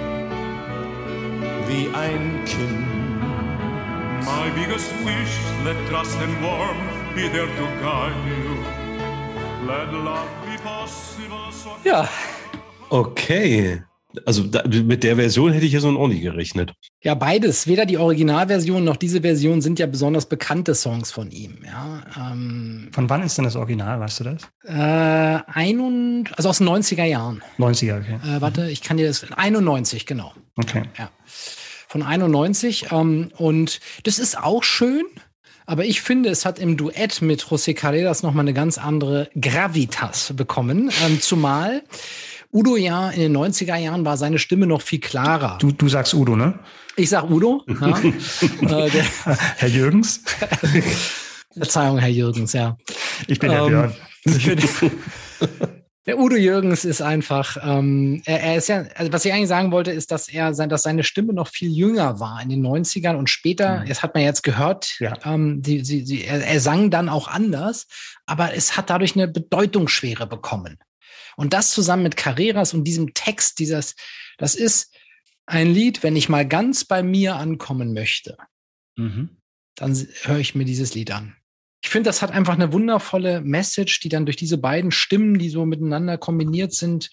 F: wie ein Kind.
G: My biggest wish, let trust and warmth be there to guide you. Let love be possible. So
A: Ja,
C: Okay. Also da, mit der Version hätte ich ja so auch nicht gerechnet.
A: ja, beides. Weder die Originalversion noch diese Version sind ja besonders bekannte Songs von ihm. Ja, ähm,
B: Von wann ist denn das Original, weißt du das?
A: äh, ein und, also aus den 90er Jahren.
B: 90er, okay.
A: Äh, warte, ich kann dir das, 91, genau.
B: Okay.
A: Von 91. Ähm, und das ist auch schön. Aber ich finde, es hat im Duett mit José Carreras nochmal eine ganz andere Gravitas bekommen. Ähm, zumal Udo ja in den 90er Jahren war seine Stimme noch viel klarer.
B: Du, du sagst Udo, ne?
A: Ich sag Udo. Ja. äh, der,
B: Herr Jürgens?
A: Verzeihung, Herr Jürgens, ja.
B: Ich bin der
A: Ähm,
B: Björn.
A: Der Udo Jürgens ist einfach, ähm, er, er ist ja, also was ich eigentlich sagen wollte, ist, dass er sein, dass seine Stimme noch viel jünger war in den 90ern und später, das hat man jetzt gehört,
B: Ja.
A: ähm, die, sie, sie, er, er sang dann auch anders, aber es hat dadurch eine Bedeutungsschwere bekommen. Und das zusammen mit Carreras und diesem Text, dieses, das ist ein Lied, wenn ich mal ganz bei mir ankommen möchte,
B: Mhm.
A: dann höre ich mir dieses Lied an. Ich finde, das hat einfach eine wundervolle Message, die dann durch diese beiden Stimmen, die so miteinander kombiniert sind,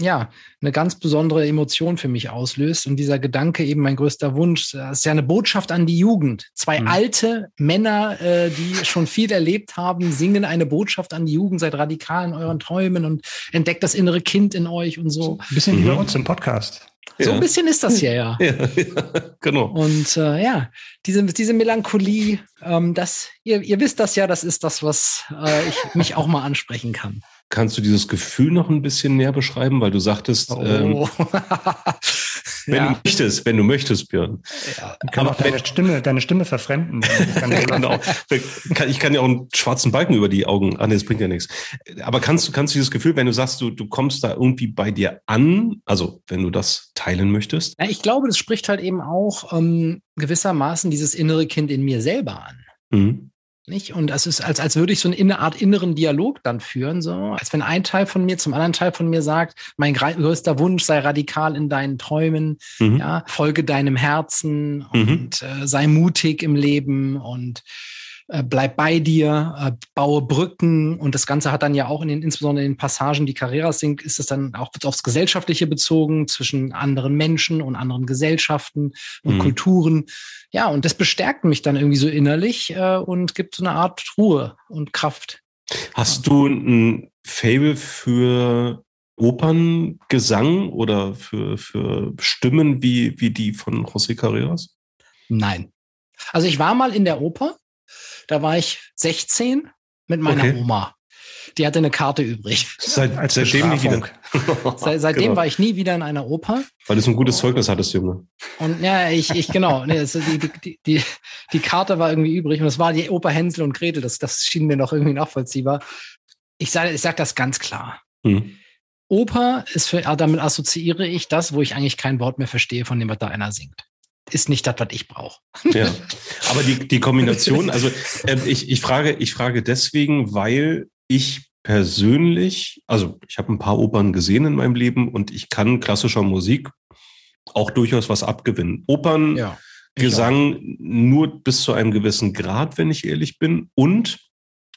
A: ja, eine ganz besondere Emotion für mich auslöst. Und dieser Gedanke eben mein größter Wunsch, das ist ja eine Botschaft an die Jugend. Zwei
B: Mhm.
A: alte Männer, äh, die schon viel erlebt haben, singen eine Botschaft an die Jugend, seid radikal in euren Träumen und entdeckt das innere Kind in euch und so.
B: Ein bisschen wie bei
C: Mhm.
B: uns im Podcast.
A: So ein bisschen ist das hier ja.
C: Ja, ja, genau.
A: Und äh, ja, diese, diese Melancholie, ähm, das, ihr, ihr wisst das ja, das ist das, was äh, ich mich auch mal ansprechen kann.
C: Kannst du dieses Gefühl noch ein bisschen näher beschreiben, weil du sagtest, ähm,
A: Oh.
C: wenn
A: ja,
C: du möchtest, wenn du möchtest, Björn.
A: ja.
B: Ich kann
C: Aber
B: auch deine Stimme, deine Stimme verfremden. Ich kann
C: Genau. Kann- Ich kann ja auch einen schwarzen Balken über die Augen. Ah, nee, das bringt ja nichts. Aber kannst du, kannst du dieses Gefühl, wenn du sagst, du, du kommst da irgendwie bei dir an, also wenn du das teilen möchtest?
A: Ja, ich glaube, das spricht halt eben auch ähm, gewissermaßen dieses innere Kind in mir selber an.
C: Mhm.
A: Nicht? Und es ist, als, als würde ich so eine Art inneren Dialog dann führen, so, als wenn ein Teil von mir zum anderen Teil von mir sagt, mein größter Wunsch sei radikal in deinen Träumen,
C: Mhm.
A: ja, folge deinem Herzen
C: Mhm.
A: und äh, sei mutig im Leben und äh, bleib bei dir, äh, baue Brücken und das Ganze hat dann ja auch in den, insbesondere in den Passagen, die Carreras singt, ist es dann auch aufs Gesellschaftliche bezogen zwischen anderen Menschen und anderen Gesellschaften und
C: Mhm.
A: Kulturen. Ja, und das bestärkt mich dann irgendwie so innerlich äh, und gibt so eine Art Ruhe und Kraft.
C: Hast du ein Fable für Operngesang oder für, für Stimmen wie, wie die von José Carreras?
A: Nein. Also ich war mal in der Oper, da war ich 16 mit meiner
C: Okay.
A: Oma. Die hatte eine Karte übrig.
C: Seit,
B: Als
C: seitdem nie wieder.
A: Seit, seitdem
C: Genau.
A: war ich nie wieder in einer Oper.
C: Weil du so ein gutes Zeugnis hattest, Junge.
A: Und ja, ich, ich genau, nee, also die, die, die, die Karte war irgendwie übrig und es war die Oper Hänsel und Gretel. Das, das schien mir noch irgendwie nachvollziehbar. Ich sage ich sag das ganz klar.
C: Mhm.
A: Oper ist für, ah, damit assoziiere ich das, wo ich eigentlich kein Wort mehr verstehe von dem, was da einer singt. Ist nicht das, was ich brauche.
C: Ja. Aber die, die Kombination, also äh, ich, ich, frage, ich frage deswegen, weil ich persönlich, also ich habe ein paar Opern gesehen in meinem Leben und ich kann klassischer Musik auch durchaus was abgewinnen. Opern
A: Ja.
C: Gesang nur bis zu einem gewissen Grad, wenn ich ehrlich bin. Und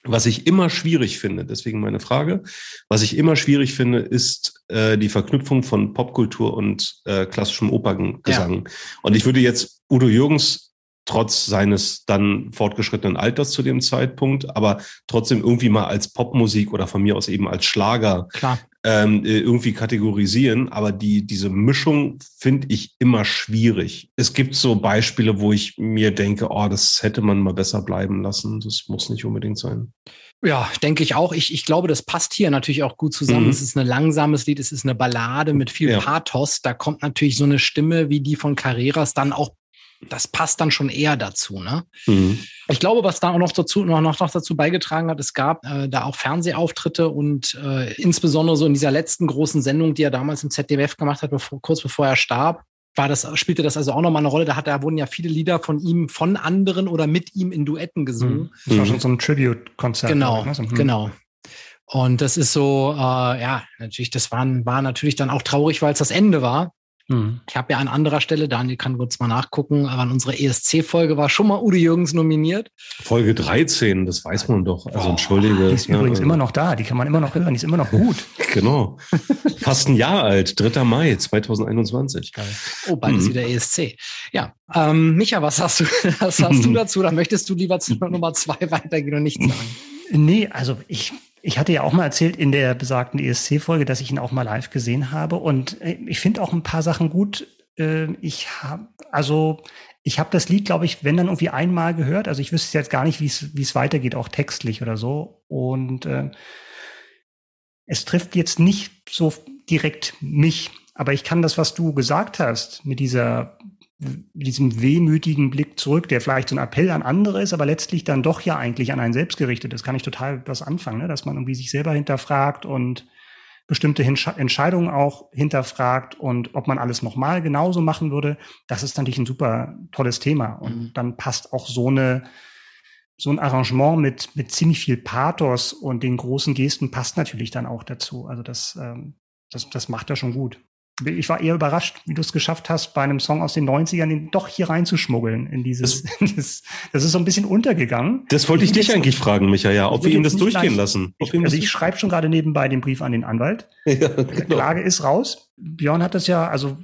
C: was ich immer schwierig finde, deswegen meine Frage, was ich immer schwierig finde, ist äh, die Verknüpfung von Popkultur und äh, klassischem Operngesang. Ja. Und ich würde jetzt Udo Jürgens trotz seines dann fortgeschrittenen Alters zu dem Zeitpunkt, aber trotzdem irgendwie mal als Popmusik oder von mir aus eben als Schlager
A: Klar.
C: Ähm, äh, irgendwie kategorisieren. Aber die, diese Mischung finde ich immer schwierig. Es gibt so Beispiele, wo ich mir denke, oh, das hätte man mal besser bleiben lassen. Das muss nicht unbedingt sein.
A: Ja, denke ich auch. Ich, ich glaube, das passt hier natürlich auch gut zusammen. Mhm. Es ist ein langsames Lied, es ist eine Ballade mit viel ja. Pathos. Da kommt natürlich so eine Stimme wie die von Carreras dann auch das passt dann schon eher dazu. Ne? Mhm. Ich glaube, was da auch noch dazu, noch, noch dazu beigetragen hat, es gab äh, da auch Fernsehauftritte und äh, insbesondere so in dieser letzten großen Sendung, die er damals im ZDF gemacht hat, bevor, kurz bevor er starb, war das, spielte das also auch nochmal eine Rolle. Da, hat, da wurden ja viele Lieder von ihm, von anderen oder mit ihm in Duetten gesungen. Mhm.
B: Das war schon so ein Tribute-Konzert.
A: Genau, ne? so, hm. genau. Und das ist so, äh, ja, natürlich, das war, war natürlich dann auch traurig, weil es das Ende war. Mhm. Ich habe ja an anderer Stelle, Daniel kann kurz mal nachgucken, aber an unserer ESC-Folge war schon mal Udo Jürgens nominiert.
C: Folge 13, das weiß man doch. Also oh, entschuldige.
B: Die ist ja, übrigens immer noch da, die kann man immer noch hören, die ist immer noch gut.
C: genau. Fast ein Jahr alt, 3. Mai 2021.
A: Geil. Oh, bald mhm. ist wieder ESC. Ja, ähm, Micha, was hast du, was hast du dazu? Dann möchtest du lieber zu Nummer zwei weitergehen und nichts sagen?
B: Nee, also ich ich hatte ja auch mal erzählt in der besagten ESC-Folge, dass ich ihn auch mal live gesehen habe. Und äh, ich finde auch ein paar Sachen gut. Äh, ich habe, also ich habe das Lied, glaube ich, wenn dann irgendwie einmal gehört. Also ich wüsste jetzt gar nicht, wie es weitergeht, auch textlich oder so. Und äh, es trifft jetzt nicht so direkt mich. Aber ich kann das, was du gesagt hast, mit dieser diesem wehmütigen Blick zurück, der vielleicht so ein Appell an andere ist, aber letztlich dann doch ja eigentlich an einen selbst gerichtet ist, kann ich total was anfangen, ne? dass man irgendwie sich selber hinterfragt und bestimmte Entscheidungen auch hinterfragt und ob man alles nochmal genauso machen würde, das ist natürlich ein super tolles Thema. Und mhm. dann passt auch so eine, so ein Arrangement mit, mit ziemlich viel Pathos und den großen Gesten passt natürlich dann auch dazu. Also das, ähm, das, das macht er schon gut ich war eher überrascht, wie du es geschafft hast, bei einem Song aus den 90ern den doch hier reinzuschmuggeln in dieses, das, das ist so ein bisschen untergegangen.
C: Das wollte ich, dich eigentlich fragen, Michael, ja, ob wir ihm das durchgehen gleich, lassen.
B: Ich, also ich schreibe schon gerade nebenbei den Brief an den Anwalt. Ja, genau. Die Klage ist raus. Björn hat das ja, also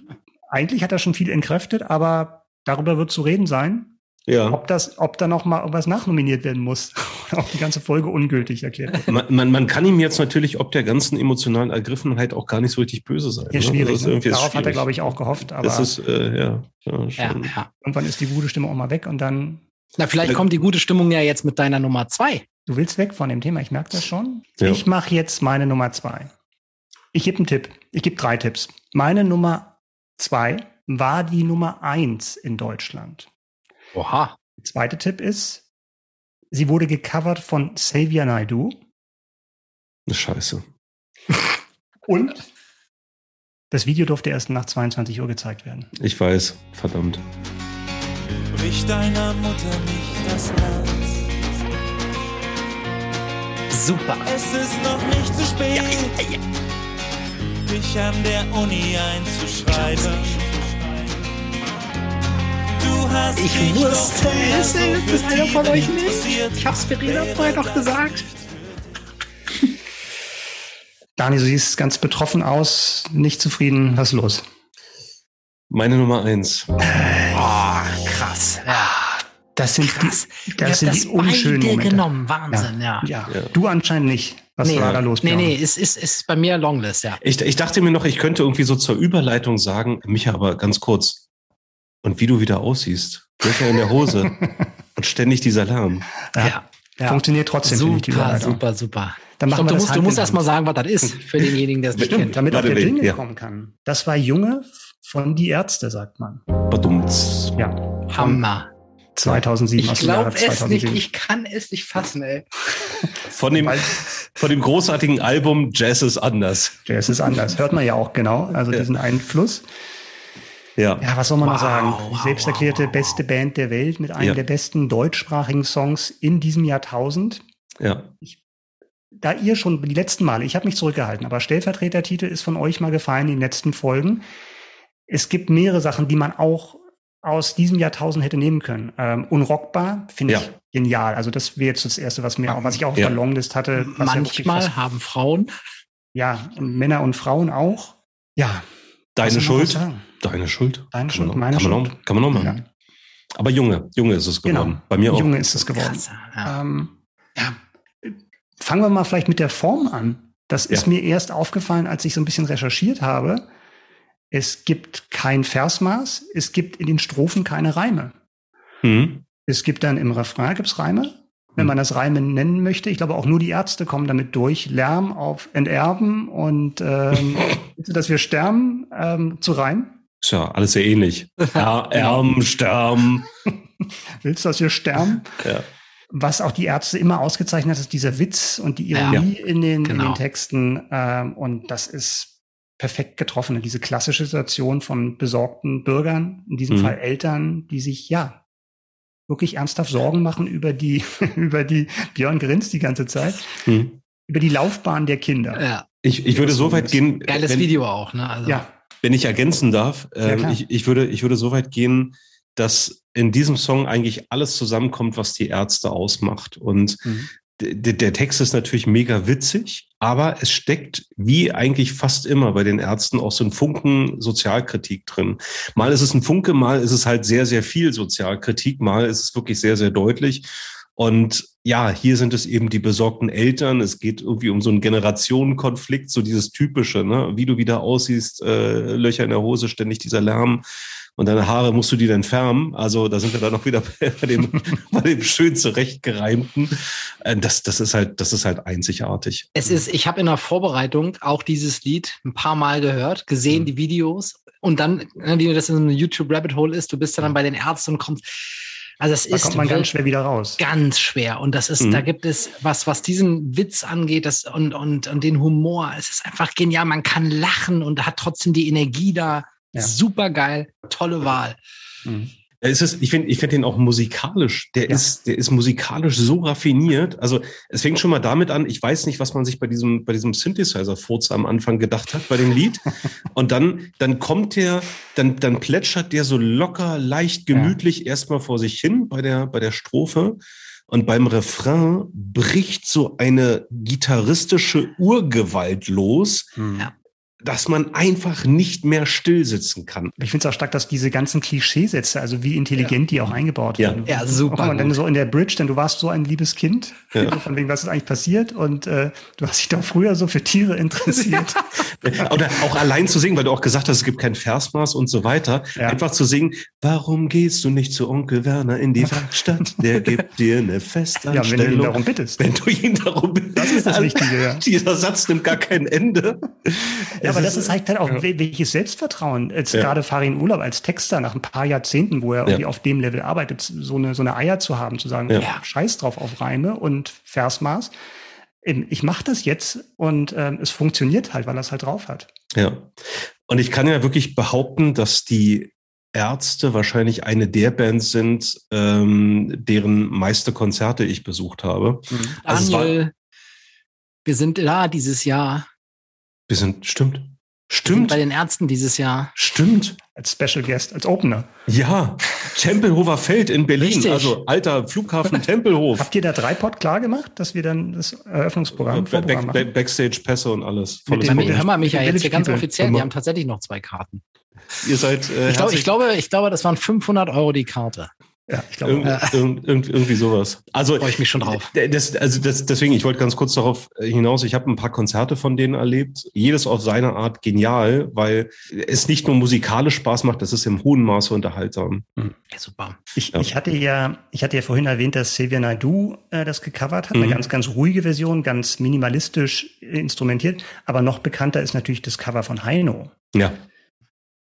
B: eigentlich hat er schon viel entkräftet, aber darüber wird zu reden sein. Ja. Ob das, ob da noch mal was nachnominiert werden muss, ob die ganze Folge ungültig erklärt.
C: Man, man, man kann ihm jetzt natürlich ob der ganzen emotionalen Ergriffenheit auch gar nicht so richtig böse sein.
B: Ja, ne? schwierig. Ne? Darauf schwierig. hat er, glaube ich, auch gehofft. Aber
C: das ist, äh, ja, ja,
B: ja, ja. Irgendwann ist die gute Stimmung auch mal weg und dann.
A: Na, vielleicht kommt die gute Stimmung ja jetzt mit deiner Nummer zwei.
B: Du willst weg von dem Thema, ich merke das schon. Ja. Ich mache jetzt meine Nummer zwei. Ich gebe einen Tipp. Ich gebe drei Tipps. Meine Nummer zwei war die Nummer eins in Deutschland.
A: Oha.
B: Der zweite Tipp ist, sie wurde gecovert von Xavier Naidoo.
C: Scheiße.
B: Und das Video durfte erst nach 22 Uhr gezeigt werden.
C: Ich weiß, verdammt.
E: Brich deiner Mutter nicht das Herz.
A: Super.
E: Es ist noch nicht zu spät, ja, ja, ja. dich an der Uni einzuschreiben.
A: Ich wusste es, das ist einer von euch nicht. Ich hab's Verena vorher noch gesagt.
B: Dani, du siehst ganz betroffen aus, nicht zufrieden. Was ist los?
C: Meine Nummer eins.
A: Oh, krass. Ja.
B: Das sind krass. die, das sind das die unschönen Momente.
A: genommen. Wahnsinn, ja.
B: Ja. ja. Du anscheinend nicht. Was nee, war da los?
A: Nee, nee, es ist, ist bei mir Longlist, ja.
C: Ich, ich dachte mir noch, ich könnte irgendwie so zur Überleitung sagen, Micha, aber ganz kurz, und wie du wieder aussiehst. Löcher in der Hose und ständig dieser Lärm.
B: Ja. ja. Funktioniert trotzdem,
A: super, ich, die Überleitung. Super, super. Dann machen glaub, wir du musst, du musst erst mal sagen, was das ist für denjenigen, der es nicht kennt.
B: Damit auch der Jingle ja. kommen kann. Das war Junge von Die Ärzte, sagt man.
C: Badumts.
B: Ja.
A: Hammer.
B: 2007
A: ich glaube es nicht, ich kann es nicht fassen, ey.
C: Von dem, von dem großartigen Album Jazz ist anders.
B: Jazz ist anders. Hört man ja auch genau. Also ja. diesen Einfluss. Ja. ja, was soll man wow, noch sagen? Die selbst erklärte wow, wow. beste Band der Welt mit einem ja. der besten deutschsprachigen Songs in diesem Jahrtausend.
C: Ja.
B: Ich, da ihr schon die letzten Male, ich habe mich zurückgehalten, aber Stellvertretertitel ist von euch mal gefallen in den letzten Folgen. Es gibt mehrere Sachen, die man auch aus diesem Jahrtausend hätte nehmen können. Ähm, unrockbar finde
C: Ja.
B: ich genial. Also das wäre jetzt das erste, was mir, auch, was ich auch auf
C: Ja.
B: der Longlist hatte. ja
A: Manchmal
B: fast-
A: haben Frauen
B: ja, und Männer und Frauen auch. Ja.
C: Deine
B: was man noch
C: Schuld. Deine Schuld.
B: Deine
C: Kann man,
B: meine
C: kann man
B: Schuld.
C: Auch, kann man auch machen.
B: Ja.
C: Aber Junge, Junge ist es geworden.
B: Genau.
C: Bei mir auch.
B: Junge ist es geworden.
A: Krass, ja.
B: Ähm, ja. Fangen wir mal vielleicht mit der Form an. Das ist
C: Ja.
B: mir erst aufgefallen, als ich so ein bisschen recherchiert habe. Es gibt kein Versmaß, es gibt in den Strophen keine Reime.
C: Hm.
B: Es gibt dann im Refrain gibt's Reime, wenn
C: Hm.
B: man das Reime nennen möchte. Ich glaube, auch nur die Ärzte kommen damit durch. Lärm auf Enterben und ähm, dass wir sterben ähm, zu reimen.
C: Ist ja alles sehr ähnlich. Ja, Erben, Sterben.
B: Willst du, dass wir sterben?
C: Ja.
B: Was auch die Ärzte immer ausgezeichnet hat, ist dieser Witz und die Ironie in, den, in
A: Genau.
B: den Texten. Ähm, und das ist perfekt getroffen. Diese klassische Situation von besorgten Bürgern, in diesem
C: Mhm.
B: Fall Eltern, die sich ja wirklich ernsthaft Sorgen machen über die, über die Björn grinst die ganze Zeit,
C: Hm.
B: über die Laufbahn der Kinder.
A: ja.
C: Ich, ich würde so weit gehen,
A: Geiles
C: wenn,
A: Video auch, ne? Also,
B: Ja,
C: wenn ich ergänzen darf, ähm,
B: klar.
C: ich, ich, würde, ich würde so weit gehen, dass in diesem Song eigentlich alles zusammenkommt, was die Ärzte ausmacht. Und
B: Mhm.
C: der, der Text ist natürlich mega witzig, aber es steckt wie eigentlich fast immer bei den Ärzten auch so ein Funken Sozialkritik drin. Mal ist es ein Funke, mal ist es halt sehr, sehr viel Sozialkritik, mal ist es wirklich sehr, sehr deutlich. Und ja, hier sind es eben die besorgten Eltern. Es geht irgendwie um so einen Generationenkonflikt, so dieses typische, ne? wie du wieder aussiehst, äh, Löcher in der Hose, ständig dieser Lärm. Und deine Haare musst du die dann färben. Also da sind wir dann noch wieder bei dem, bei dem schön zurechtgereimten. Äh, Das, das ist halt, das ist halt einzigartig.
A: Es ist, ich habe in der Vorbereitung auch dieses Lied ein paar Mal gehört, gesehen,
C: Mhm.
A: die Videos. Und dann, ne, wie das in so einem YouTube Rabbit Hole ist, du bist dann bei den Ärzten und kommst. Also es
B: da
A: ist
B: kommt man ganz schwer wieder raus.
A: ganz schwer. Und das ist,
C: Mhm.
A: da gibt es was, was diesen Witz angeht, das und, und, und den Humor. Es ist einfach genial. Man kann lachen und hat trotzdem die Energie da.
B: Ja.
A: Super geil. Tolle Wahl.
B: Mhm.
C: Es ist, ich finde, ich finde den auch musikalisch. Der
B: Ja.
C: ist, der ist musikalisch so raffiniert. Also es fängt schon mal damit an. Ich weiß nicht, was man sich bei diesem, bei diesem Synthesizer-Furz am Anfang gedacht hat bei dem Lied. Und dann, dann kommt der, dann, dann plätschert der so locker, leicht, gemütlich erstmal vor sich hin bei der, bei der Strophe. Und beim Refrain bricht so eine gitarristische Urgewalt los,
B: Mhm.
A: Ja.
C: Dass man einfach nicht mehr still sitzen kann.
B: Ich finde es auch stark, dass diese ganzen Klischeesätze, also wie intelligent die auch eingebaut
C: Ja.
B: werden.
A: Ja, super
B: Auch wenn dann
A: gut.
B: so in der Bridge, denn du warst so ein liebes Kind,
C: Ja.
B: von wegen, was ist eigentlich passiert und äh, du hast dich doch früher so für Tiere interessiert.
C: Oder auch allein zu singen, weil du auch gesagt hast, es gibt kein Versmaß und so weiter.
B: Ja.
C: Einfach zu singen, warum gehst du nicht zu Onkel Werner in die Werkstatt? Der gibt dir eine
B: ja, wenn
C: Festanstellung.
B: du ihn darum bittest.
C: Wenn du ihn darum bittest.
B: Das ist das Wichtige, ja.
C: Dieser Satz nimmt gar kein Ende.
B: Ja, aber das ist halt dann auch
C: ja.
B: wel- welches Selbstvertrauen. Jetzt
C: Ja.
B: gerade Farin Urlaub als Texter nach ein paar Jahrzehnten, wo er
C: Ja.
B: irgendwie auf dem Level arbeitet, so eine, so eine Eier zu haben, zu sagen,
C: Ja.
B: scheiß drauf auf Reime und Versmaß. Eben, Ich mache das jetzt und ähm, es funktioniert halt, weil er es halt drauf hat.
C: Ja. Und ich kann ja wirklich behaupten, dass die Ärzte wahrscheinlich eine der Bands sind, ähm, deren meiste Konzerte ich besucht habe. Also es war-
A: Daniel, wir sind da dieses Jahr.
C: Wir sind, stimmt.
A: Wir sind
C: Stimmt.
A: bei den Ärzten dieses Jahr.
C: Stimmt.
B: Als Special Guest, als Opener.
C: Ja, Tempelhofer Feld in Berlin,
A: Richtig.
C: also alter Flughafen Tempelhof.
B: Habt ihr da Dreipod klar gemacht, dass wir dann das Eröffnungsprogramm
C: Back,
B: Vorprogramm
C: back,
B: machen?
C: back, Backstage-Pässe und alles.
B: Mit
C: Volles
A: Damit,
B: Village-
A: hör mal, Micha,
B: Village
A: jetzt hier ganz offiziell, wir haben tatsächlich noch zwei Karten.
C: Ihr seid äh,
A: Ich glaube,
C: herzlich-
A: ich glaube, ich glaube, das waren 500 Euro die Karte.
B: Ja, ich glaube.
C: Irgend,
B: auch.
C: irgend, irgend, irgendwie sowas. Also,
A: Freue ich mich schon drauf.
C: Das, also das, deswegen, ich wollte ganz kurz darauf hinaus, ich habe ein paar Konzerte von denen erlebt, jedes auf seine Art genial, weil es nicht nur musikalisch Spaß macht, das ist im hohen Maße unterhaltsam.
A: Ja, super.
B: Ich,
C: Ja.
B: ich hatte ja, ich hatte ja vorhin erwähnt, dass Xavier Naidoo äh, das gecovert hat,
C: Mhm.
B: eine ganz, ganz ruhige Version, ganz minimalistisch äh, instrumentiert. Aber noch bekannter ist natürlich das Cover von Heino,
C: Ja.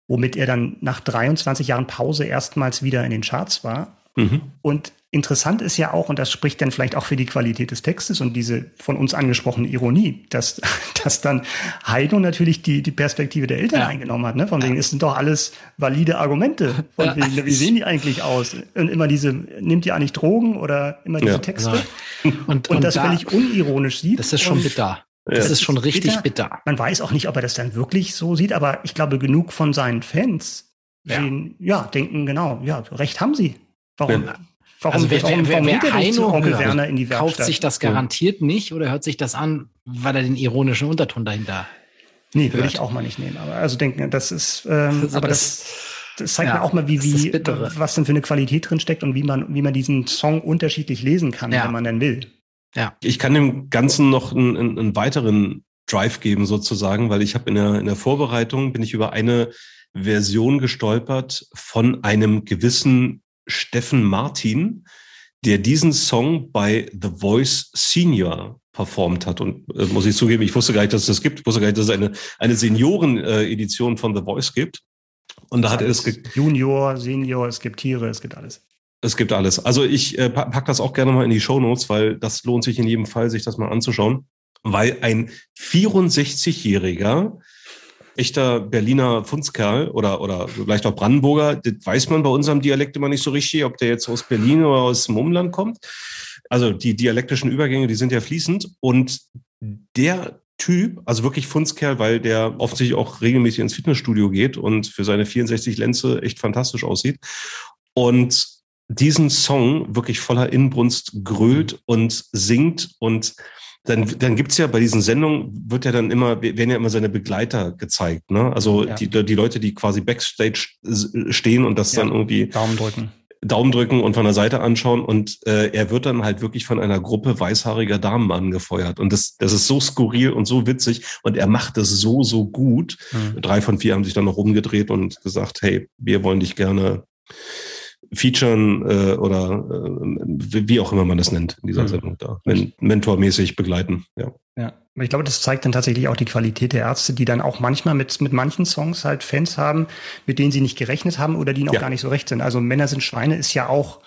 B: Womit er dann nach 23 Jahren Pause erstmals wieder in den Charts war.
C: Mhm.
B: Und interessant ist ja auch, und das spricht dann vielleicht auch für die Qualität des Textes und diese von uns angesprochene Ironie, dass, dass dann Heino natürlich die, die Perspektive der Eltern
A: Ja.
B: eingenommen hat. Ne? Von wegen, es sind doch alles valide Argumente. Von
A: Ja.
B: wegen, wie sehen die eigentlich aus? Und immer diese, nimmt ihr eigentlich Drogen oder immer diese
C: Ja.
B: Texte?
A: Und,
B: Und, das
A: da-
B: völlig unironisch sieht.
A: das ist schon
B: und
A: bitter. Das
C: Ja.
A: ist schon richtig
B: bitter.
A: bitter.
B: Man weiß auch nicht, ob er das dann wirklich so sieht, aber ich glaube, genug von seinen Fans ja. sehen, ja, denken, genau, ja, recht haben sie. Warum?
A: Ja. Warum, also wer, warum, warum wer, wer Heino Onkel Werner in die Werkstatt? Kauft sich das garantiert nicht oder hört sich das an, weil er den ironischen Unterton dahinter
B: Nee, würde ich auch mal nicht nehmen. Aber also denken, das ist, ähm, also aber das, das, das zeigt ja, mir auch mal, wie, wie, was denn für eine Qualität drin steckt und wie man, wie man diesen Song unterschiedlich lesen kann, ja. wenn man denn will.
C: Ja. Ich kann dem Ganzen noch einen, einen, weiteren Drive geben sozusagen, weil ich habe in der, in der Vorbereitung bin ich über eine Version gestolpert von einem gewissen Steffen Martin, der diesen Song bei The Voice Senior performt hat. Und äh, muss ich zugeben, ich wusste gar nicht, dass es das gibt. Ich wusste gar nicht, dass es eine, eine Senioren-Edition von The Voice gibt. Und da hat er es
B: Junior, Senior, es gibt Tiere, es gibt alles.
C: Es gibt alles. Also ich äh, pack das auch gerne mal in die Show Notes, weil das lohnt sich in jedem Fall, sich das mal anzuschauen. Weil ein 64-Jähriger echter Berliner Fundskerl oder, oder vielleicht auch Brandenburger, das weiß man bei unserem Dialekt immer nicht so richtig, ob der jetzt aus Berlin oder aus dem Umland kommt. Also die dialektischen Übergänge, die sind ja fließend. Und der Typ, also wirklich Fundskerl, weil der offensichtlich auch regelmäßig ins Fitnessstudio geht und für seine 64 Lenze echt fantastisch aussieht. Und diesen Song wirklich voller Inbrunst grölt und singt und dann, dann gibt's ja bei diesen Sendungen, wird ja dann immer, werden ja immer seine Begleiter gezeigt. Ne? Also ja. die, die Leute, die quasi Backstage stehen und das ja. dann irgendwie
B: Daumen drücken.
C: Daumen drücken und von der Seite anschauen und äh, er wird dann halt wirklich von einer Gruppe weißhaariger Damen angefeuert und das, das ist so skurril und so witzig und er macht das so, so gut. Mhm. Drei von vier haben sich dann noch rumgedreht und gesagt, hey, wir wollen dich gerne featuren äh, oder äh, wie auch immer man das nennt in dieser mhm. Sendung da, men mentormäßig begleiten. Ja.
B: ja, ich glaube, das zeigt dann tatsächlich auch die Qualität der Ärzte, die dann auch manchmal mit, mit manchen Songs halt Fans haben, mit denen sie nicht gerechnet haben oder die noch ja. gar nicht so recht sind. Also Männer sind Schweine ist ja auch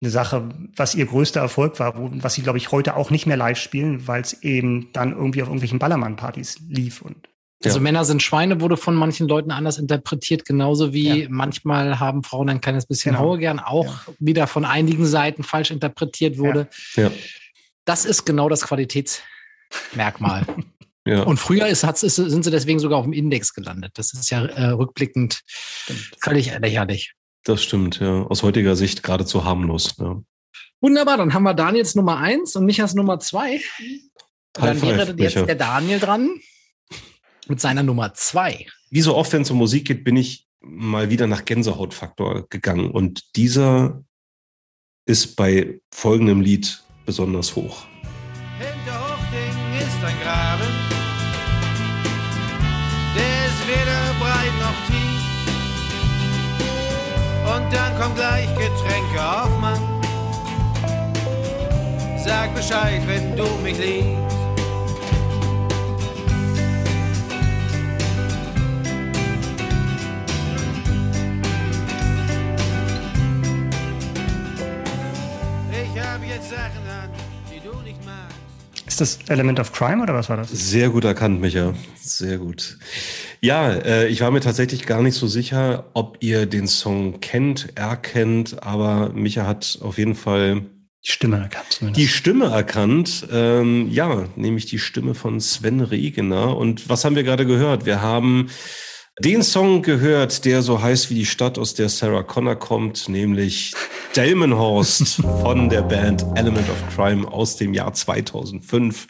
B: eine Sache, was ihr größter Erfolg war, wo, was sie, glaube ich, heute auch nicht mehr live spielen, weil es eben dann irgendwie auf irgendwelchen Ballermann-Partys lief und
A: also ja. Männer sind Schweine wurde von manchen Leuten anders interpretiert, genauso wie ja. manchmal haben Frauen ein kleines bisschen genau. Haue gern, auch ja. wieder von einigen Seiten falsch interpretiert wurde. Das ist genau das Qualitätsmerkmal. Und früher ist, ist, sind sie deswegen sogar auf dem Index gelandet. Das ist ja äh, rückblickend stimmt. völlig lächerlich.
C: Das stimmt, ja. Aus heutiger Sicht geradezu harmlos.
A: Wunderbar, dann haben wir Daniels Nummer eins und Michas Nummer zwei. Dann wäre jetzt der Daniel dran mit seiner Nummer zwei.
C: Wie so oft, wenn es um Musik geht, bin ich mal wieder nach Gänsehautfaktor gegangen. Und dieser ist bei folgendem Lied besonders hoch.
E: Hinter Hochding ist ein Graben, der ist weder breit noch tief. Und dann kommt gleich Getränke auf Mann. Sag Bescheid, wenn du mich liebst.
B: Ist das Element of Crime oder was war das?
C: Sehr gut erkannt, Micha. Sehr gut. Ja, äh, ich war mir tatsächlich gar nicht so sicher, ob ihr den Song kennt, erkennt, aber Micha hat auf jeden Fall
B: die Stimme erkannt.
C: Zumindest. Die Stimme erkannt, ähm, ja, nämlich die Stimme von Sven Regener. Und was haben wir gerade gehört? Wir haben den Song gehört, der so heißt wie die Stadt, aus der Sarah Connor kommt, nämlich Delmenhorst von der Band Element of Crime aus dem Jahr 2005.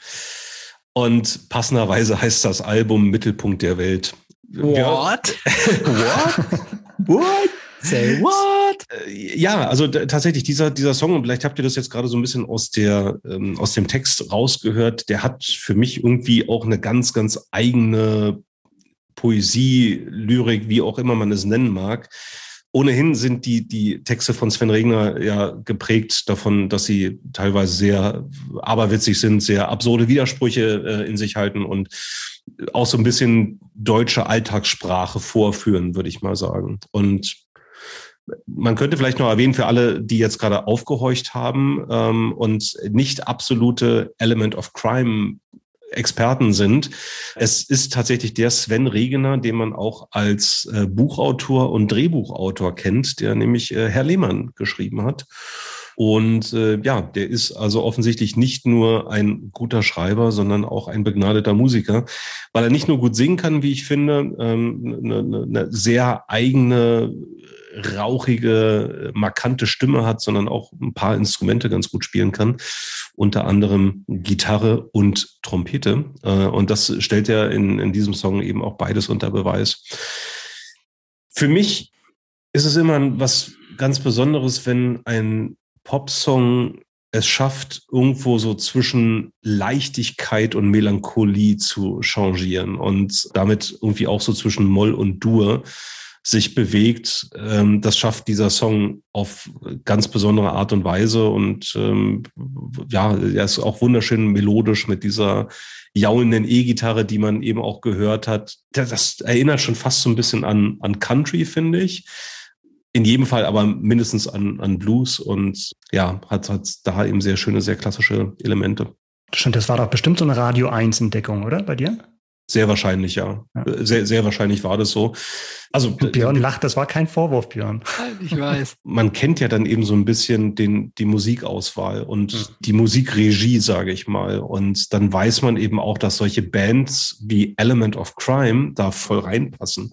C: Und passenderweise heißt das Album Mittelpunkt der Welt.
A: What?
C: what? what? Say what? Äh, ja, also tatsächlich dieser, dieser Song, und vielleicht habt ihr das jetzt gerade so ein bisschen aus der, ähm, aus dem Text rausgehört, der hat für mich irgendwie auch eine ganz, ganz eigene Poesie, Lyrik, wie auch immer man es nennen mag. Ohnehin sind die, die Texte von Sven Regner ja geprägt davon, dass sie teilweise sehr aberwitzig sind, sehr absurde Widersprüche äh, in sich halten und auch so ein bisschen deutsche Alltagssprache vorführen, würde ich mal sagen. Und man könnte vielleicht noch erwähnen für alle, die jetzt gerade aufgehorcht haben ähm, und nicht absolute Element of Crime Experten sind. Es ist tatsächlich der Sven Regener, den man auch als äh, Buchautor und Drehbuchautor kennt, der nämlich äh, Herr Lehmann geschrieben hat. Und äh, ja, der ist also offensichtlich nicht nur ein guter Schreiber, sondern auch ein begnadeter Musiker, weil er nicht nur gut singen kann, wie ich finde, ähm, eine, eine sehr eigene rauchige, markante Stimme hat, sondern auch ein paar Instrumente ganz gut spielen kann. Unter anderem Gitarre und Trompete. Äh, und das stellt er in, in diesem Song eben auch beides unter Beweis. Für mich ist es immer was ganz Besonderes, wenn ein Popsong es schafft, irgendwo so zwischen Leichtigkeit und Melancholie zu changieren und damit irgendwie auch so zwischen Moll und Dur sich bewegt. Ähm, das schafft dieser Song auf ganz besondere Art und Weise und ähm, ja, er ist auch wunderschön melodisch mit dieser jaulenden E-Gitarre, die man eben auch gehört hat. Das, das erinnert schon fast so ein bisschen an, an Country, finde ich. In jedem Fall aber mindestens an, an Blues und ja, hat, hat da eben sehr schöne, sehr klassische Elemente.
B: Das war doch bestimmt so eine Radio 1 Entdeckung, oder bei dir?
C: Sehr wahrscheinlich, ja. ja. Sehr, sehr wahrscheinlich war das so.
B: Also Björn lacht, das war kein Vorwurf, Björn.
A: Ich weiß.
C: Man kennt ja dann eben so ein bisschen den, die Musikauswahl und mhm. die Musikregie, sage ich mal. Und dann weiß man eben auch, dass solche Bands wie Element of Crime da voll reinpassen.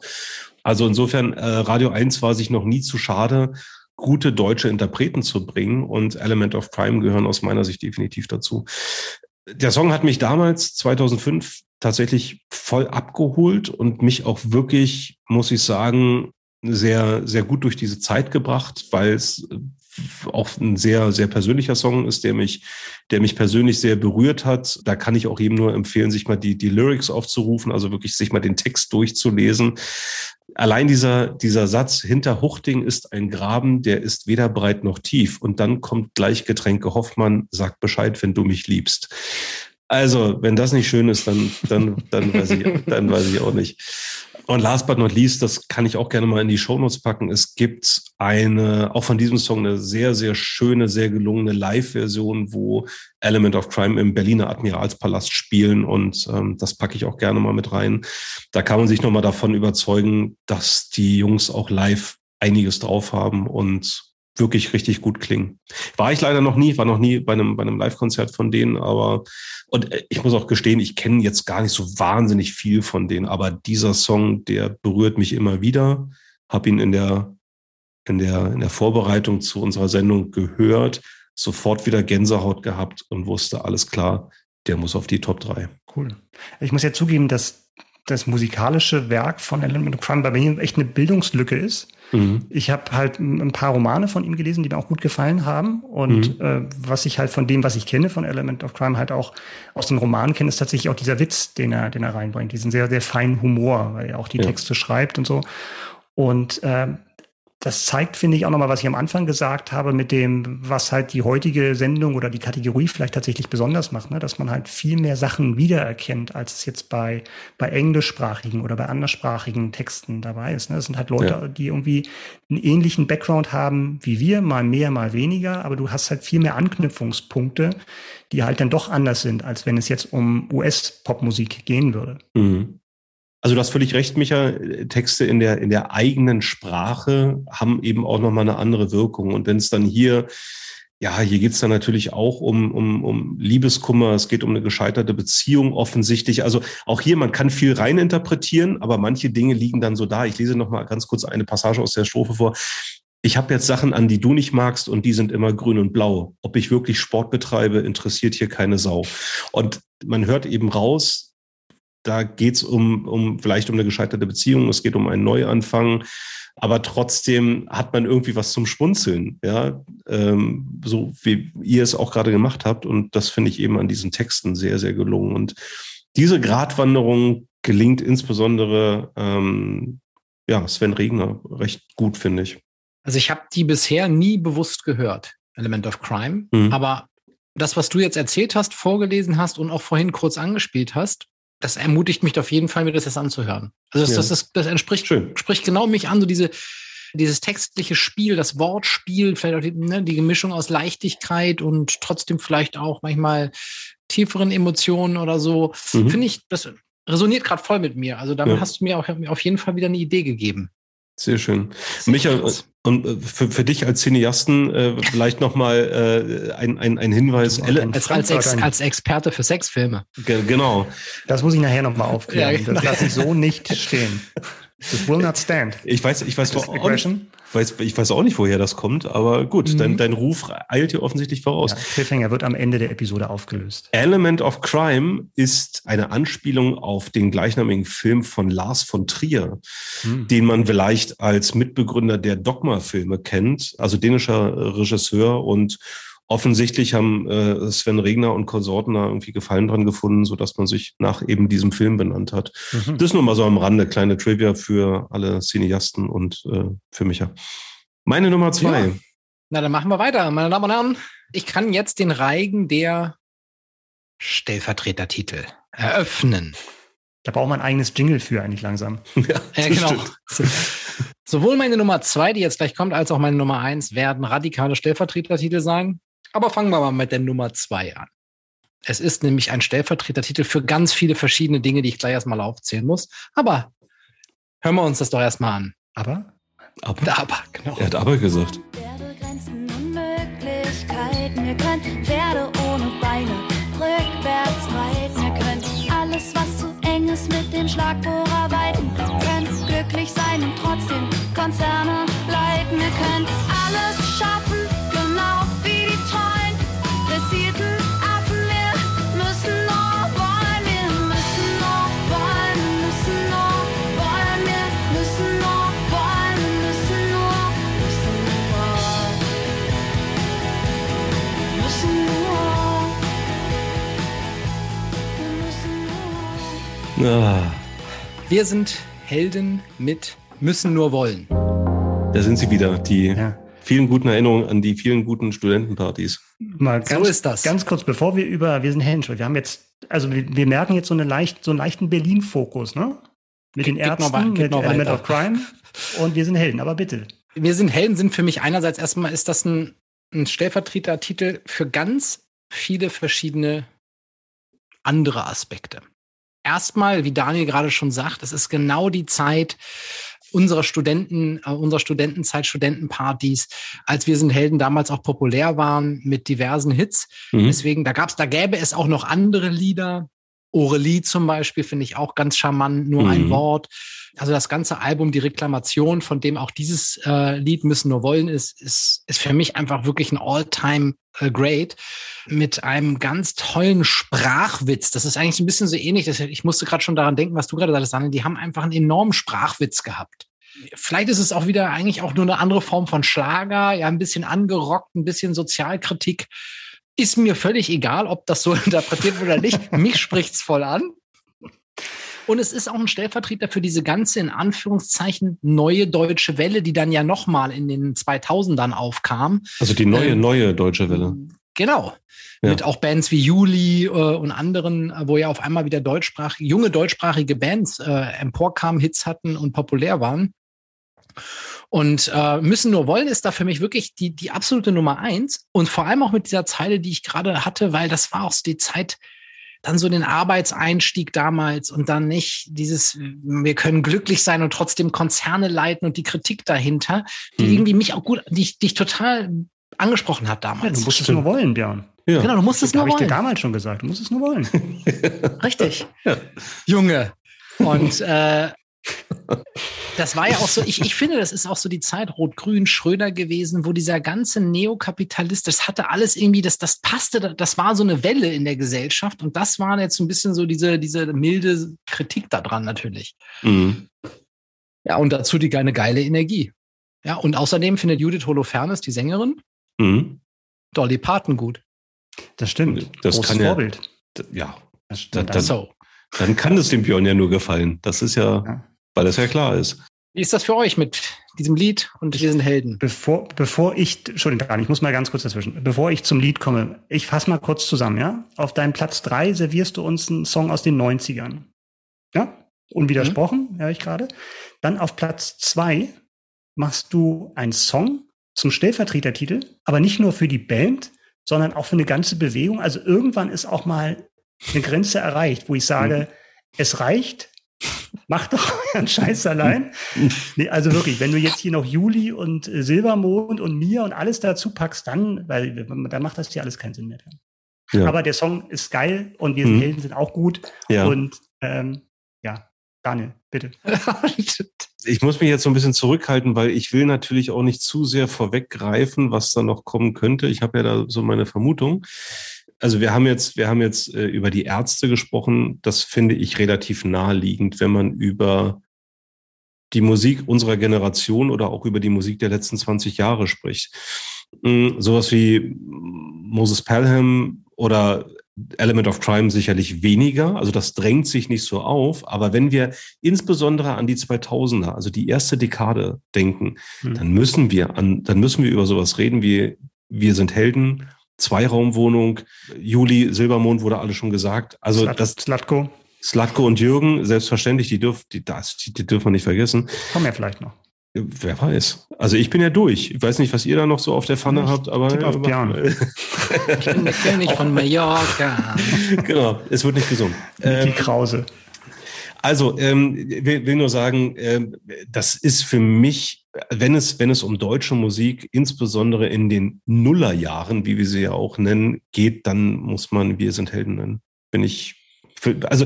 C: Also insofern, äh, Radio 1 war sich noch nie zu schade, gute deutsche Interpreten zu bringen und Element of Crime gehören aus meiner Sicht definitiv dazu. Der Song hat mich damals, 2005, tatsächlich voll abgeholt und mich auch wirklich, muss ich sagen, sehr, sehr gut durch diese Zeit gebracht, weil es auch ein sehr, sehr persönlicher Song ist, der mich, der mich persönlich sehr berührt hat. Da kann ich auch jedem nur empfehlen, sich mal die, die Lyrics aufzurufen, also wirklich sich mal den Text durchzulesen. Allein dieser, dieser Satz, hinter Huchting ist ein Graben, der ist weder breit noch tief. Und dann kommt gleich Getränke Hoffmann, sag Bescheid, wenn du mich liebst. Also, wenn das nicht schön ist, dann, dann, dann, weiß, ich, dann weiß ich auch nicht. Und last but not least, das kann ich auch gerne mal in die Shownotes packen. Es gibt eine, auch von diesem Song, eine sehr, sehr schöne, sehr gelungene Live-Version, wo Element of Crime im Berliner Admiralspalast spielen. Und ähm, das packe ich auch gerne mal mit rein. Da kann man sich nochmal davon überzeugen, dass die Jungs auch live einiges drauf haben und wirklich richtig gut klingen. War ich leider noch nie, war noch nie bei einem, bei einem Live-Konzert von denen, aber und äh, ich muss auch gestehen, ich kenne jetzt gar nicht so wahnsinnig viel von denen, aber dieser Song, der berührt mich immer wieder. Hab ihn in der, in der, in der Vorbereitung zu unserer Sendung gehört, sofort wieder Gänsehaut gehabt und wusste, alles klar, der muss auf die Top 3.
B: Cool. Ich muss ja zugeben, dass das musikalische Werk von Alan Crumb bei mir echt eine Bildungslücke ist. Mhm. Ich habe halt ein paar Romane von ihm gelesen, die mir auch gut gefallen haben. Und mhm. äh, was ich halt von dem, was ich kenne von Element of Crime, halt auch aus den Romanen kenne, ist tatsächlich auch dieser Witz, den er, den er reinbringt. Diesen sehr, sehr feinen Humor, weil er auch die ja. Texte schreibt und so. Und äh, das zeigt, finde ich, auch nochmal, was ich am Anfang gesagt habe, mit dem, was halt die heutige Sendung oder die Kategorie vielleicht tatsächlich besonders macht, ne? dass man halt viel mehr Sachen wiedererkennt, als es jetzt bei, bei englischsprachigen oder bei anderssprachigen Texten dabei ist. Ne? Das sind halt Leute, ja. die irgendwie einen ähnlichen Background haben wie wir, mal mehr, mal weniger, aber du hast halt viel mehr Anknüpfungspunkte, die halt dann doch anders sind, als wenn es jetzt um US-Popmusik gehen würde.
C: Mhm. Also du hast völlig recht, Micha. Texte in der, in der eigenen Sprache haben eben auch nochmal eine andere Wirkung. Und wenn es dann hier, ja, hier geht's dann natürlich auch um, um, um Liebeskummer, es geht um eine gescheiterte Beziehung offensichtlich. Also auch hier, man kann viel reininterpretieren, aber manche Dinge liegen dann so da. Ich lese nochmal ganz kurz eine Passage aus der Strophe vor. Ich habe jetzt Sachen an, die du nicht magst und die sind immer grün und blau. Ob ich wirklich Sport betreibe, interessiert hier keine Sau. Und man hört eben raus, da geht es um, um vielleicht um eine gescheiterte Beziehung, es geht um einen Neuanfang, aber trotzdem hat man irgendwie was zum Spunzeln, ja, ähm, so wie ihr es auch gerade gemacht habt. Und das finde ich eben an diesen Texten sehr, sehr gelungen. Und diese Gratwanderung gelingt insbesondere ähm, ja, Sven Regner recht gut, finde ich.
A: Also ich habe die bisher nie bewusst gehört, Element of Crime, mhm. aber das, was du jetzt erzählt hast, vorgelesen hast und auch vorhin kurz angespielt hast, das ermutigt mich auf jeden Fall, mir das jetzt anzuhören. Also das, ja. das, das, das entspricht Schön. spricht genau mich an, so diese, dieses textliche Spiel, das Wortspiel, vielleicht auch die, ne, die Gemischung aus Leichtigkeit und trotzdem vielleicht auch manchmal tieferen Emotionen oder so. Mhm. Finde ich, das resoniert gerade voll mit mir. Also damit ja. hast du mir auch auf jeden Fall wieder eine Idee gegeben.
C: Sehr schön. Michael, und äh, für, für dich als Cineasten äh, vielleicht nochmal äh, ein, ein, ein Hinweis.
A: Als, als, Ex, als Experte für Sexfilme.
C: Ge genau.
B: Das muss ich nachher nochmal aufklären. Ja, genau. Das lasse ich so nicht stehen. This will not stand.
C: Ich weiß, ich weiß, auch, weiß, ich weiß auch nicht, woher das kommt, aber gut, mhm. dein, dein Ruf eilt hier offensichtlich voraus. Ja,
B: Cliffhanger wird am Ende der Episode aufgelöst.
C: Element of Crime ist eine Anspielung auf den gleichnamigen Film von Lars von Trier, mhm. den man vielleicht als Mitbegründer der Dogma-Filme kennt, also dänischer Regisseur und offensichtlich haben äh, Sven Regner und Konsorten da irgendwie Gefallen dran gefunden, so dass man sich nach eben diesem Film benannt hat. Mhm. Das nur mal so am Rande, kleine Trivia für alle Cineasten und äh, für mich. Meine Nummer zwei. Ja.
A: Na, dann machen wir weiter, meine Damen und Herren. Ich kann jetzt den Reigen der Stellvertretertitel eröffnen.
B: Da braucht man ein eigenes Jingle für eigentlich langsam.
A: Ja, ja genau. Sowohl meine Nummer zwei, die jetzt gleich kommt, als auch meine Nummer eins werden radikale Stellvertretertitel sein. Aber fangen wir mal mit der Nummer zwei an. Es ist nämlich ein Stellvertretertitel für ganz viele verschiedene Dinge, die ich gleich erstmal aufzählen muss. Aber hören wir uns das doch erstmal an.
B: Aber?
C: Aber? Aber, genau. Er hat aber gesagt.
D: Wir können Pferde ohne Beine rückwärts reiten. Wir können alles, was zu eng ist, mit dem Schlagbohrer weiten. Wir können glücklich sein und trotzdem Konzerne leiten. Wir können alles
A: Ah. Wir sind Helden mit müssen nur wollen.
C: Da sind sie wieder, die ja. vielen guten Erinnerungen an die vielen guten Studentenpartys.
B: Mal ganz, so ist das. Ganz kurz, bevor wir über wir sind Helden, wir haben jetzt, also wir, wir merken jetzt so, eine leicht, so einen leichten Berlin-Fokus, ne? Mit den Ärzten, noch, mit Element weiter. of Crime und wir sind Helden, aber bitte.
A: Wir sind Helden sind für mich einerseits erstmal ist das ein, ein Stellvertretertitel für ganz viele verschiedene andere Aspekte erstmal, wie Daniel gerade schon sagt, es ist genau die Zeit unserer Studenten, äh, unserer Studentenzeit, Studentenpartys, als wir sind Helden damals auch populär waren mit diversen Hits. Mhm. Deswegen, da gab's, da gäbe es auch noch andere Lieder. Aurelie zum Beispiel finde ich auch ganz charmant, nur mhm. ein Wort. Also das ganze Album, die Reklamation, von dem auch dieses äh, Lied müssen nur wollen, ist, ist, ist für mich einfach wirklich ein All-Time äh, Great mit einem ganz tollen Sprachwitz. Das ist eigentlich ein bisschen so ähnlich. Das, ich musste gerade schon daran denken, was du gerade sagst, Daniel. Die haben einfach einen enormen Sprachwitz gehabt. Vielleicht ist es auch wieder eigentlich auch nur eine andere Form von Schlager, ja, ein bisschen angerockt, ein bisschen Sozialkritik. Ist mir völlig egal, ob das so interpretiert wird oder nicht. Mich spricht's voll an. Und es ist auch ein Stellvertreter für diese ganze, in Anführungszeichen, neue deutsche Welle, die dann ja nochmal in den 2000ern aufkam.
C: Also die neue, ähm, neue deutsche Welle.
A: Genau. Ja. Mit auch Bands wie Juli äh, und anderen, wo ja auf einmal wieder deutschsprachige, junge deutschsprachige Bands äh, emporkamen, Hits hatten und populär waren. Und äh, müssen nur wollen ist da für mich wirklich die, die absolute Nummer eins. Und vor allem auch mit dieser Zeile, die ich gerade hatte, weil das war auch so die Zeit, dann so den Arbeitseinstieg damals und dann nicht dieses, wir können glücklich sein und trotzdem Konzerne leiten und die Kritik dahinter, die mhm. irgendwie mich auch gut, die ich, die ich total angesprochen hat damals. Ja,
B: du musst es nur wollen, Björn.
A: Ja. Genau, du musst es nur wollen. Habe
B: ich dir damals schon gesagt, du musst es nur wollen.
A: Richtig. Ja. Junge. Und äh, das war ja auch so, ich, ich finde, das ist auch so die Zeit Rot-Grün, Schröder gewesen, wo dieser ganze Neokapitalist, das hatte alles irgendwie, das, das passte, das war so eine Welle in der Gesellschaft und das war jetzt ein bisschen so diese, diese milde Kritik daran natürlich. Mhm. Ja, und dazu die eine geile Energie. Ja, und außerdem findet Judith Holofernes, die Sängerin, mhm. Dolly Parton gut.
B: Das stimmt.
C: Das Großes kann Vorbild. Ja, ja. Das, das, das, so. Dann kann es dem Björn ja nur gefallen. Das ist ja, ja, weil das ja klar ist.
A: Wie ist das für euch mit diesem Lied und diesen Helden?
B: Bevor, bevor ich, Entschuldigung, ich muss mal ganz kurz dazwischen. Bevor ich zum Lied komme, ich fasse mal kurz zusammen, ja? Auf deinem Platz drei servierst du uns einen Song aus den 90ern. Ja? Unwidersprochen, mhm. höre ich gerade. Dann auf Platz zwei machst du einen Song zum Stellvertretertitel, aber nicht nur für die Band, sondern auch für eine ganze Bewegung. Also irgendwann ist auch mal eine Grenze erreicht, wo ich sage, mhm. es reicht, Macht doch euren Scheiß allein. nee, also wirklich, wenn du jetzt hier noch Juli und äh, Silbermond und mir und alles dazu packst, dann, weil dann macht das hier alles keinen Sinn mehr. Ja. Aber der Song ist geil und wir sind mhm. Helden sind auch gut.
C: Ja.
B: Und ähm, ja, Daniel, bitte.
C: ich muss mich jetzt so ein bisschen zurückhalten, weil ich will natürlich auch nicht zu sehr vorweggreifen, was da noch kommen könnte. Ich habe ja da so meine Vermutung. Also wir haben jetzt, wir haben jetzt äh, über die Ärzte gesprochen. Das finde ich relativ naheliegend, wenn man über die Musik unserer Generation oder auch über die Musik der letzten 20 Jahre spricht. Mhm, sowas wie Moses Pelham oder Element of Crime sicherlich weniger, also das drängt sich nicht so auf, aber wenn wir insbesondere an die 2000er, also die erste Dekade denken, mhm. dann müssen wir an, dann müssen wir über sowas reden wie wir sind Helden, Zweiraumwohnung, Juli, Silbermond wurde alles schon gesagt. Also
B: Slat das
C: Slatko. Slatko und Jürgen, selbstverständlich, die dürfen, die, das, die, die dürfen wir nicht vergessen.
B: Kommen ja vielleicht noch.
C: Wer weiß. Also ich bin ja durch. Ich weiß nicht, was ihr da noch so auf der Pfanne ich habt, aber.
B: Tipp auf Björn.
A: ich bin der König von Mallorca.
C: genau, es wird nicht gesund.
B: Die ähm, Krause.
C: Also, ähm, will, will nur sagen, ähm, das ist für mich, wenn es, wenn es um deutsche Musik, insbesondere in den Nullerjahren, wie wir sie ja auch nennen, geht, dann muss man Wir sind Helden nennen. Bin ich, für, also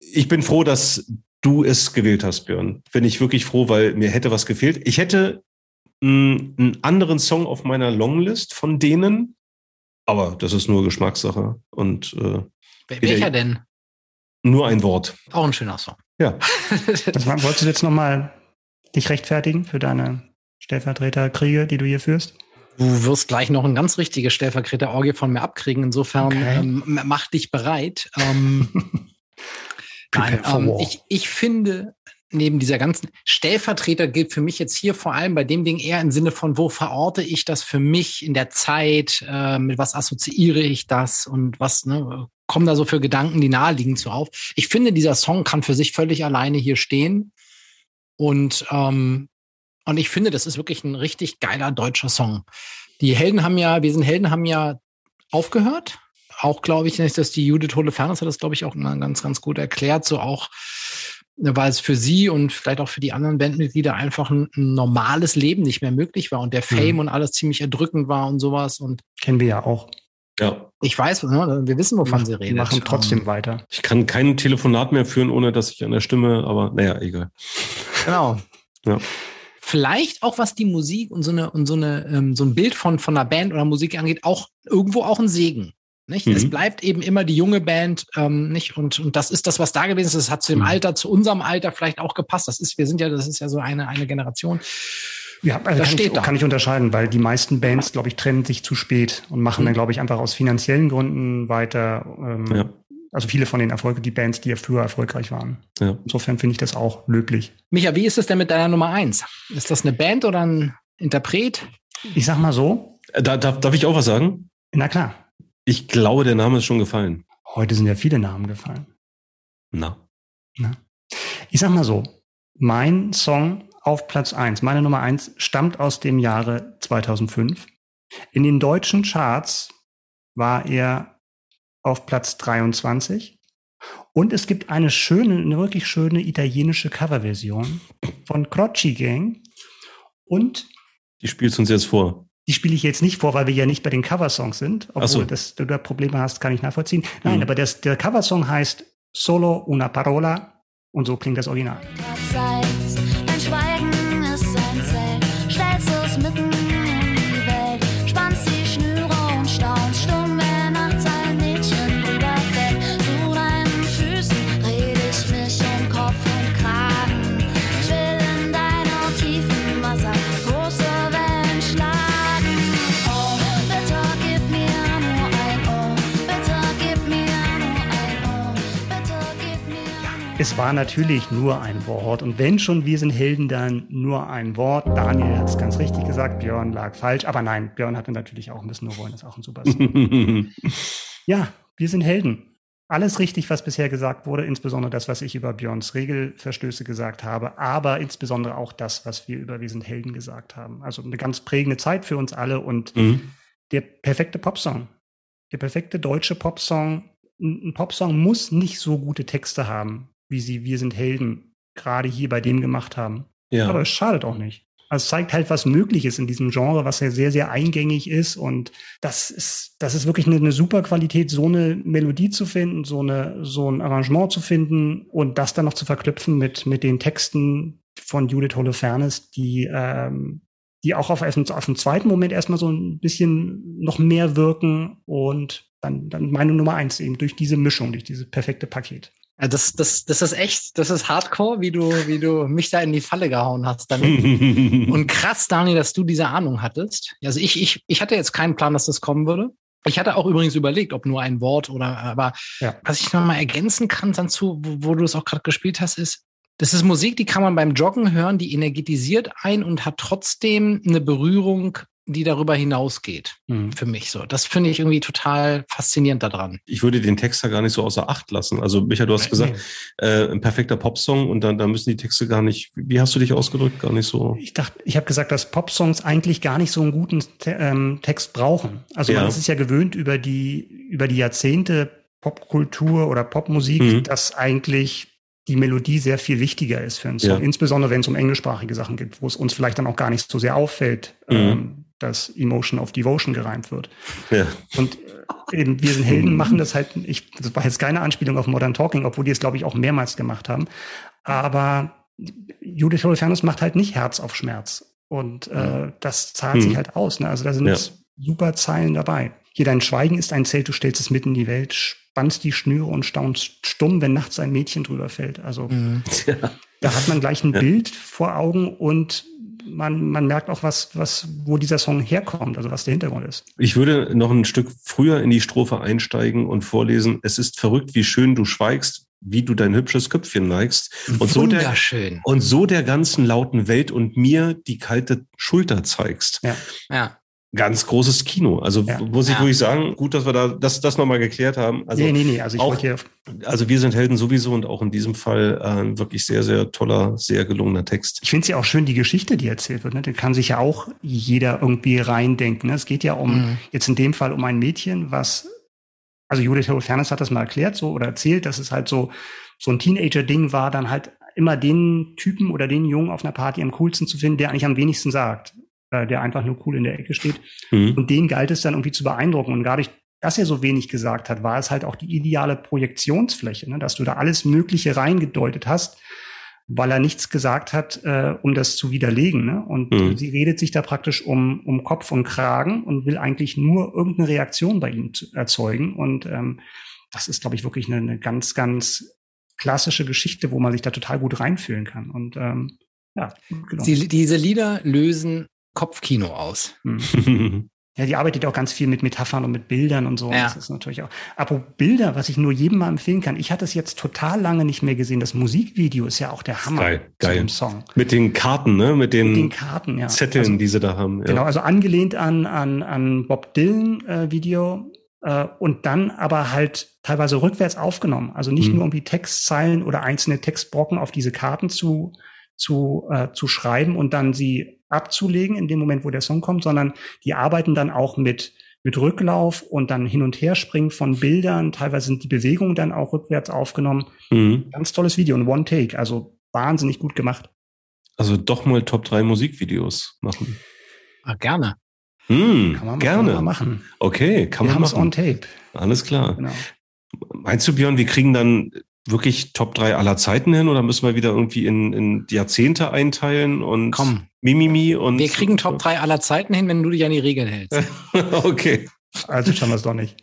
C: ich bin froh, dass du es gewählt hast, Björn. Bin ich wirklich froh, weil mir hätte was gefehlt. Ich hätte mh, einen anderen Song auf meiner Longlist von denen, aber das ist nur Geschmackssache. Und äh,
A: welcher denn?
C: Nur ein Wort.
A: Auch ein schöner Song.
C: Ja.
B: das war, wolltest du jetzt nochmal dich rechtfertigen für deine Stellvertreterkriege, die du hier führst?
A: Du wirst gleich noch ein ganz richtiges Stellvertreter-Orgie von mir abkriegen. Insofern okay. ähm, mach dich bereit. Ähm, Nein, ähm, ich, ich finde, neben dieser ganzen Stellvertreter gilt für mich jetzt hier vor allem bei dem Ding eher im Sinne von, wo verorte ich das für mich in der Zeit, äh, mit was assoziiere ich das und was ne, kommen da so für Gedanken, die naheliegend so auf. Ich finde, dieser Song kann für sich völlig alleine hier stehen und ähm, und ich finde, das ist wirklich ein richtig geiler deutscher Song. Die Helden haben ja, wir sind Helden haben ja aufgehört auch, glaube ich, dass die Judith Holofernes hat das, glaube ich, auch ganz, ganz gut erklärt, so auch, weil es für sie und vielleicht auch für die anderen Bandmitglieder einfach ein, ein normales Leben nicht mehr möglich war und der Fame mhm. und alles ziemlich erdrückend war und sowas und.
B: Kennen wir ja auch.
C: Ja.
A: Ich weiß, ne, wir wissen, wovon sie reden.
B: Machen trotzdem um, ähm, weiter.
C: Ich kann kein Telefonat mehr führen, ohne dass ich an der Stimme, aber naja, egal.
A: Genau. Ja. Vielleicht auch was die Musik und so eine und so eine ähm, so ein Bild von von einer Band oder Musik angeht, auch irgendwo auch ein Segen. Nicht? Mhm. Es bleibt eben immer die junge Band, ähm, nicht? Und, und das ist das, was da gewesen ist. Das hat zu dem mhm. Alter, zu unserem Alter vielleicht auch gepasst. Das ist, wir sind ja, das ist ja so eine, eine Generation.
B: Ja, also das kann, steht ich, da. kann ich unterscheiden, weil die meisten Bands, glaube ich, trennen sich zu spät und machen mhm. dann, glaube ich, einfach aus finanziellen Gründen weiter. Ähm, ja. Also viele von den Erfolgen, die Bands, die ja früher erfolgreich waren. Ja. Insofern finde ich das auch löblich.
A: Micha, wie ist es denn mit deiner Nummer eins? Ist das eine Band oder ein Interpret?
B: Ich sag mal so.
C: Äh, da, darf, darf ich auch was sagen?
B: Na klar.
C: Ich glaube, der Name ist schon gefallen.
B: Heute sind ja viele Namen gefallen.
C: Na.
B: Na. Ich sag mal so, mein Song auf Platz eins, meine Nummer eins, stammt aus dem Jahre 2005. In den deutschen Charts war er auf Platz 23. Und es gibt eine schöne, eine wirklich schöne italienische Coverversion von Crocci Gang. Und
C: die spielst du uns jetzt vor.
B: Die spiele ich jetzt nicht vor, weil wir ja nicht bei den Coversongs sind. Obwohl so. das, du da Probleme hast, kann ich nachvollziehen. Nein, mhm. aber das, der Coversong heißt Solo una parola und so klingt das Original. Es war natürlich nur ein Wort. Und wenn schon wir sind Helden, dann nur ein Wort. Daniel hat es ganz richtig gesagt, Björn lag falsch. Aber nein, Björn hatte natürlich auch ein bisschen nur wollen, das ist auch ein super Song. ja, wir sind Helden. Alles richtig, was bisher gesagt wurde, insbesondere das, was ich über Björns Regelverstöße gesagt habe, aber insbesondere auch das, was wir über Wir sind Helden gesagt haben. Also eine ganz prägende Zeit für uns alle und mhm. der perfekte Popsong. Der perfekte deutsche Popsong. Ein Popsong muss nicht so gute Texte haben wie sie Wir sind Helden gerade hier bei dem gemacht haben.
C: Ja.
B: Aber es schadet auch nicht. Also es zeigt halt, was möglich ist in diesem Genre, was ja sehr, sehr eingängig ist. Und das ist, das ist wirklich eine, eine super Qualität, so eine Melodie zu finden, so eine, so ein Arrangement zu finden und das dann noch zu verknüpfen mit, mit den Texten von Judith Holofernes, die, ähm, die auch auf, auf den zweiten Moment erstmal so ein bisschen noch mehr wirken und dann, dann meine Nummer eins eben durch diese Mischung, durch dieses perfekte Paket.
A: Ja, Das, das, das ist echt, das ist hardcore, wie du, wie du mich da in die Falle gehauen hast. Dann. Und krass, Daniel, dass du diese Ahnung hattest. Also ich, ich, ich hatte jetzt keinen Plan, dass das kommen würde. Ich hatte auch übrigens überlegt, ob nur ein Wort oder, aber
B: Ja.
A: was ich noch mal ergänzen kann dazu, wo, wo du es auch gerade gespielt hast, ist, das ist Musik, die kann man beim Joggen hören, die energetisiert ein und hat trotzdem eine Berührung, die darüber hinausgeht.
B: Mhm.
A: Für mich so. Das finde ich irgendwie total faszinierend daran.
C: ich würde den Text da gar nicht so außer Acht lassen. Also, Micha, du hast gesagt, äh, ein perfekter Popsong und dann, dann müssen die Texte gar nicht, wie hast du dich ausgedrückt? Gar nicht so.
B: Ich dachte, ich habe gesagt, dass Popsongs eigentlich gar nicht so einen guten Te ähm, Text brauchen. Also
C: Ja.
B: man ist es ja gewöhnt über die über die Jahrzehnte Popkultur oder Popmusik,
C: Mhm.
B: dass eigentlich die Melodie sehr viel wichtiger ist für einen Song,
C: Ja.
B: insbesondere wenn es um englischsprachige Sachen geht, wo es uns vielleicht dann auch gar nicht so sehr auffällt,
C: Mhm.
B: ähm, dass Emotion of Devotion gereimt wird.
C: Ja.
B: Und äh, eben, wir sind Helden, machen das halt, ich, das war jetzt keine Anspielung auf Modern Talking, obwohl die es, glaube ich, auch mehrmals gemacht haben. Aber Judith Holofernes macht halt nicht Herz auf Schmerz. Und äh, das zahlt
C: Mhm.
B: sich halt aus. Ne? Also da sind
C: Ja.
B: super Zeilen dabei. Hier dein Schweigen ist ein Zelt, du stellst es mitten in die Welt, spannst die Schnüre und staunst stumm, wenn nachts ein Mädchen drüber fällt. Also da hat man gleich ein
C: Ja.
B: Bild vor Augen und man, man merkt auch, was, was, wo dieser Song herkommt, also was der Hintergrund ist.
C: Ich würde noch ein Stück früher in die Strophe einsteigen und vorlesen. Es ist verrückt, wie schön du schweigst, wie du dein hübsches Köpfchen neigst. Und so der,
A: Wunderschön.
C: und so der ganzen lauten Welt und mir die kalte Schulter zeigst.
A: Ja.
C: Ganz großes Kino. Also
B: Ja.
C: muss ich
A: Ja.
C: wirklich sagen, gut, dass wir da das, das nochmal geklärt haben. Also,
B: nee, nee, nee, also ich
C: auch-
B: hier
C: also wir sind Helden sowieso und auch in diesem Fall äh, wirklich sehr, sehr toller, sehr gelungener Text.
B: Ich finde es ja auch schön, die Geschichte, die erzählt wird. Ne? Da kann sich ja auch jeder irgendwie reindenken. Ne? Es geht ja um,
A: Mhm.
B: jetzt in dem Fall um ein Mädchen, was, also Judith Holofernes hat das mal erklärt so oder erzählt, dass es halt so, so ein Teenager-Ding war, dann halt immer den Typen oder den Jungen auf einer Party am coolsten zu finden, der eigentlich am wenigsten sagt, äh, der einfach nur cool in der Ecke steht.
C: Mhm.
B: Und den galt es dann irgendwie zu beeindrucken. Und dadurch, dass er so wenig gesagt hat, war es halt auch die ideale Projektionsfläche, ne? dass du da alles Mögliche reingedeutet hast, weil er nichts gesagt hat, äh, um das zu widerlegen. Ne? Und
C: Mhm.
B: sie redet sich da praktisch um, um Kopf und Kragen und will eigentlich nur irgendeine Reaktion bei ihm erzeugen. Und ähm, das ist, glaube ich, wirklich eine, eine ganz, ganz klassische Geschichte, wo man sich da total gut reinfühlen kann. Und ähm, ja, genau.
A: Die, diese Lieder lösen Kopfkino aus.
B: Hm. Ja, die arbeitet auch ganz viel mit Metaphern und mit Bildern und so.
A: Ja.
B: Das ist natürlich auch. Aber Bilder, was ich nur jedem mal empfehlen kann. Ich hatte es jetzt total lange nicht mehr gesehen. Das Musikvideo ist ja auch der Hammer
C: Geil,
B: zu
C: geil.
B: dem Song.
C: Mit den Karten, ne? Mit den,
B: Mit den Karten, ja.
C: Zetteln,
B: Also,
C: die sie da haben. Ja.
B: Genau, also angelehnt an, an, an Bob Dylan äh, Video äh, und dann aber halt teilweise rückwärts aufgenommen. Also nicht
C: Mhm.
B: nur um die Textzeilen oder einzelne Textbrocken auf diese Karten zu, zu, äh, zu schreiben und dann sie abzulegen in dem Moment, wo der Song kommt, sondern die arbeiten dann auch mit mit Rücklauf und dann hin und her springen von Bildern. Teilweise sind die Bewegungen dann auch rückwärts aufgenommen.
C: Mhm.
B: Ganz tolles Video, ein One Take, also wahnsinnig gut gemacht.
C: Also doch mal Top 3 Musikvideos machen.
A: Ah, gerne.
C: Hm,
B: Kann man,
C: gerne.
B: Kann man machen.
C: Okay, kann
B: Wir
C: man
B: haben es on
C: machen.
B: tape.
C: Alles klar.
B: Genau.
C: Meinst du, Björn, wir kriegen dann wirklich Top 3 aller Zeiten hin oder müssen wir wieder irgendwie in, in Jahrzehnte einteilen und
A: Komm.
C: Mimimi und.
A: Wir kriegen Top 3 aller Zeiten hin, wenn du dich an die Regeln hältst.
C: okay.
B: Also schauen wir es doch nicht.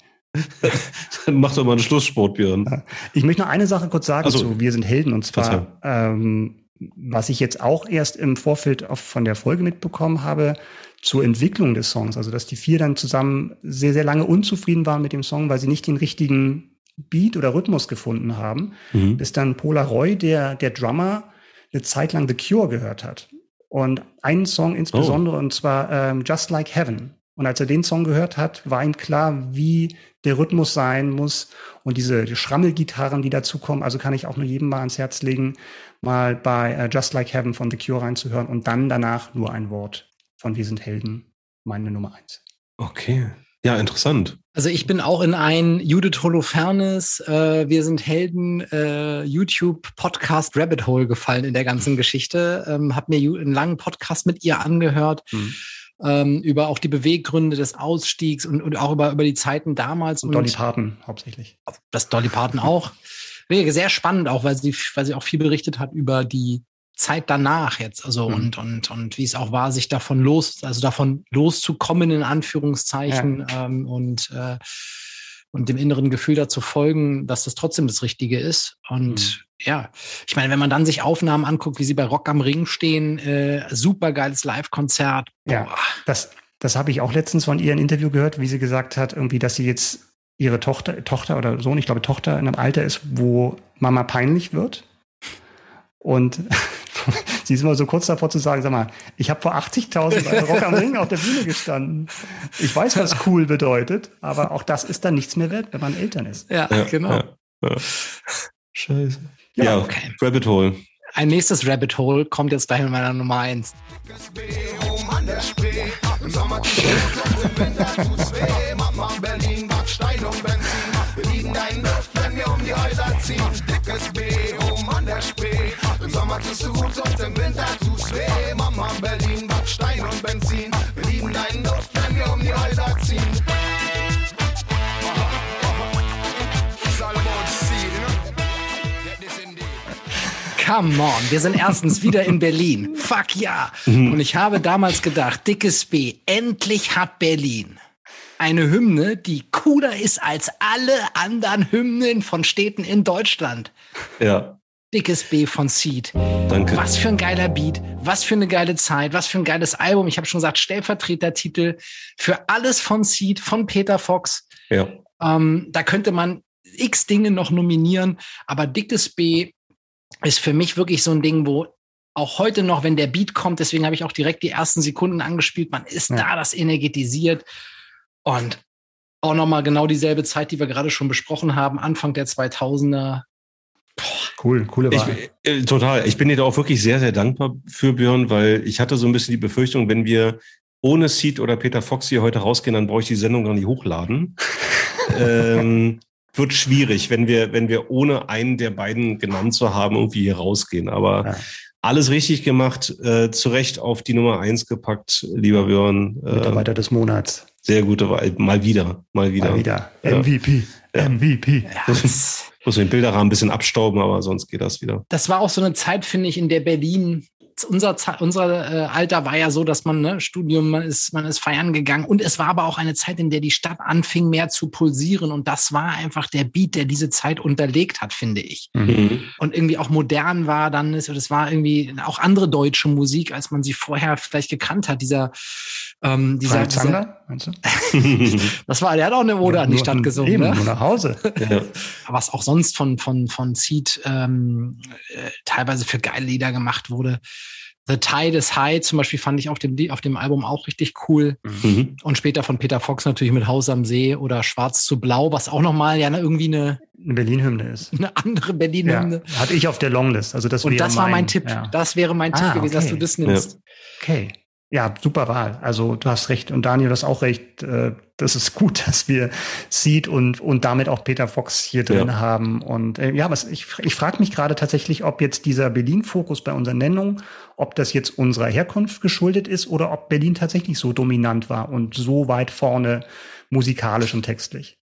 C: Dann mach doch mal einen Schlusssport, Björn.
B: Ich möchte noch eine Sache kurz sagen
C: Also,
B: zu Wir sind Helden und zwar, ähm, was ich jetzt auch erst im Vorfeld von der Folge mitbekommen habe, zur Entwicklung des Songs. Also, dass die vier dann zusammen sehr, sehr lange unzufrieden waren mit dem Song, weil sie nicht den richtigen Beat oder Rhythmus gefunden haben,
C: Mhm.
B: bis dann Paula Roy, der, der Drummer, eine Zeit lang The Cure gehört hat. Und einen Song insbesondere, und zwar ähm, Just Like Heaven. Und als er den Song gehört hat, war ihm klar, wie der Rhythmus sein muss und diese die Schrammelgitarren, die dazukommen. Also kann ich auch nur jedem mal ans Herz legen, mal bei äh, Just Like Heaven von The Cure reinzuhören und dann danach nur ein Wort von Wir sind Helden, meine Nummer eins.
C: Okay. Ja, interessant.
A: Also ich bin auch in ein Judith Holofernes, äh, wir sind Helden, äh, YouTube-Podcast Rabbit Hole gefallen in der ganzen Geschichte. Ähm, hab mir einen langen Podcast mit ihr angehört. Mhm. Ähm, über auch die Beweggründe des Ausstiegs und, und auch über, über die Zeiten damals.
B: Und, und Dolly Parton hauptsächlich.
A: Das Dolly Parton auch. Sehr spannend auch, weil sie, weil sie auch viel berichtet hat über die Zeit danach jetzt, also mhm. und und und wie es auch war, sich davon los, also davon loszukommen in Anführungszeichen ja. ähm, und äh, und dem inneren Gefühl dazu folgen, dass das trotzdem das Richtige ist. Und mhm. ja, ich meine, wenn man dann sich Aufnahmen anguckt, wie sie bei Rock am Ring stehen, äh, super geiles Live-Konzert.
B: Ja, das das habe ich auch letztens von ihr ein Interview gehört, wie sie gesagt hat, irgendwie, dass sie jetzt ihre Tochter, Tochter oder Sohn, ich glaube Tochter in einem Alter ist, wo Mama peinlich wird. Und sie ist immer so kurz davor zu sagen, sag mal, ich habe vor 80.000 bei Rock am Ring auf der Bühne gestanden. Ich weiß, was cool bedeutet, aber auch das ist dann nichts mehr wert, wenn man Eltern ist.
A: Ja, ja genau. Ja, ja.
C: Scheiße. Ja, ja okay. Rabbit Hole.
A: Ein nächstes Rabbit Hole kommt jetzt in meiner Nummer 1. Berlin, Backstein Tust du gut und im Winter tust weh. Mama, Berlin, Backstein und Benzin. Wir lieben deinen Duft, wenn wir um die Häuser ziehen. Come on, wir sind erstens wieder in Berlin. Fuck ja. Und ich habe damals gedacht, dickes B, endlich hat Berlin eine Hymne, die cooler ist als alle anderen Hymnen von Städten in Deutschland.
C: Ja.
A: Dickes B von Seed.
C: Danke.
A: Was für ein geiler Beat, was für eine geile Zeit, was für ein geiles Album. Ich habe schon gesagt, Stellvertretertitel für alles von Seed, von Peter Fox.
C: Ja.
A: Ähm, da könnte man x Dinge noch nominieren, aber Dickes B ist für mich wirklich so ein Ding, wo auch heute noch, wenn der Beat kommt, deswegen habe ich auch direkt die ersten Sekunden angespielt, man ist ja. da, das energetisiert. Und auch nochmal genau dieselbe Zeit, die wir gerade schon besprochen haben, Anfang der 2000er.
B: Cool, coole
C: Wahl. Ich, äh, total. Ich bin dir da auch wirklich sehr, sehr dankbar für, Björn, weil ich hatte so ein bisschen die Befürchtung, wenn wir ohne Seed oder Peter Fox hier heute rausgehen, dann brauche ich die Sendung gar nicht hochladen. ähm, wird schwierig, wenn wir, wenn wir ohne einen der beiden genannt zu haben, irgendwie hier rausgehen. Aber ja. alles richtig gemacht, äh, zu Recht auf die Nummer eins gepackt, lieber Björn.
B: Äh, Mitarbeiter des Monats.
C: Sehr gute Wahl. Mal wieder. Mal wieder. Mal
B: wieder. Ja. MVP. Ja. MVP.
C: Ja. Muss den Bilderrahmen ein bisschen abstauben, aber sonst geht das wieder.
A: Das war auch so eine Zeit, finde ich, in der Berlin unser, unser äh, Alter war ja so, dass man, ne, Studium, man ist, man ist feiern gegangen. Und es war aber auch eine Zeit, in der die Stadt anfing, mehr zu pulsieren. Und das war einfach der Beat, der diese Zeit unterlegt hat, finde ich. Mhm. Und irgendwie auch modern war dann, ist, das war irgendwie auch andere deutsche Musik, als man sie vorher vielleicht gekannt hat. Dieser, ähm, dieser,
B: dieser meinst du?
A: das war, der hat auch eine Ode an die Stadt gesungen. Eben,
B: ne? nur nach Hause.
A: ja. Was auch sonst von, von, von Seed ähm, äh, teilweise für geile Lieder gemacht wurde. The Tide is High zum Beispiel fand ich auf dem, auf dem Album auch richtig cool. Mhm. Und später von Peter Fox natürlich mit Haus am See oder Schwarz zu Blau, was auch nochmal ja irgendwie eine,
B: eine Berlin-Hymne ist.
A: Eine andere Berlin-Hymne.
B: Ja, hatte ich auf der Longlist. Also das
A: Und das war mein, Tipp. Ja. Das wäre mein ah, Tipp gewesen, okay. dass du das nimmst. Ja.
B: Okay. Ja, super Wahl. Also du hast recht und Daniel, du hast auch recht. Äh, das ist gut, dass wir Seed und und damit auch Peter Fox hier drin ja. haben. Und äh, ja, was ich ich frage mich gerade tatsächlich, ob jetzt dieser Berlin-Fokus bei unserer Nennung, ob das jetzt unserer Herkunft geschuldet ist oder ob Berlin tatsächlich so dominant war und so weit vorne musikalisch und textlich.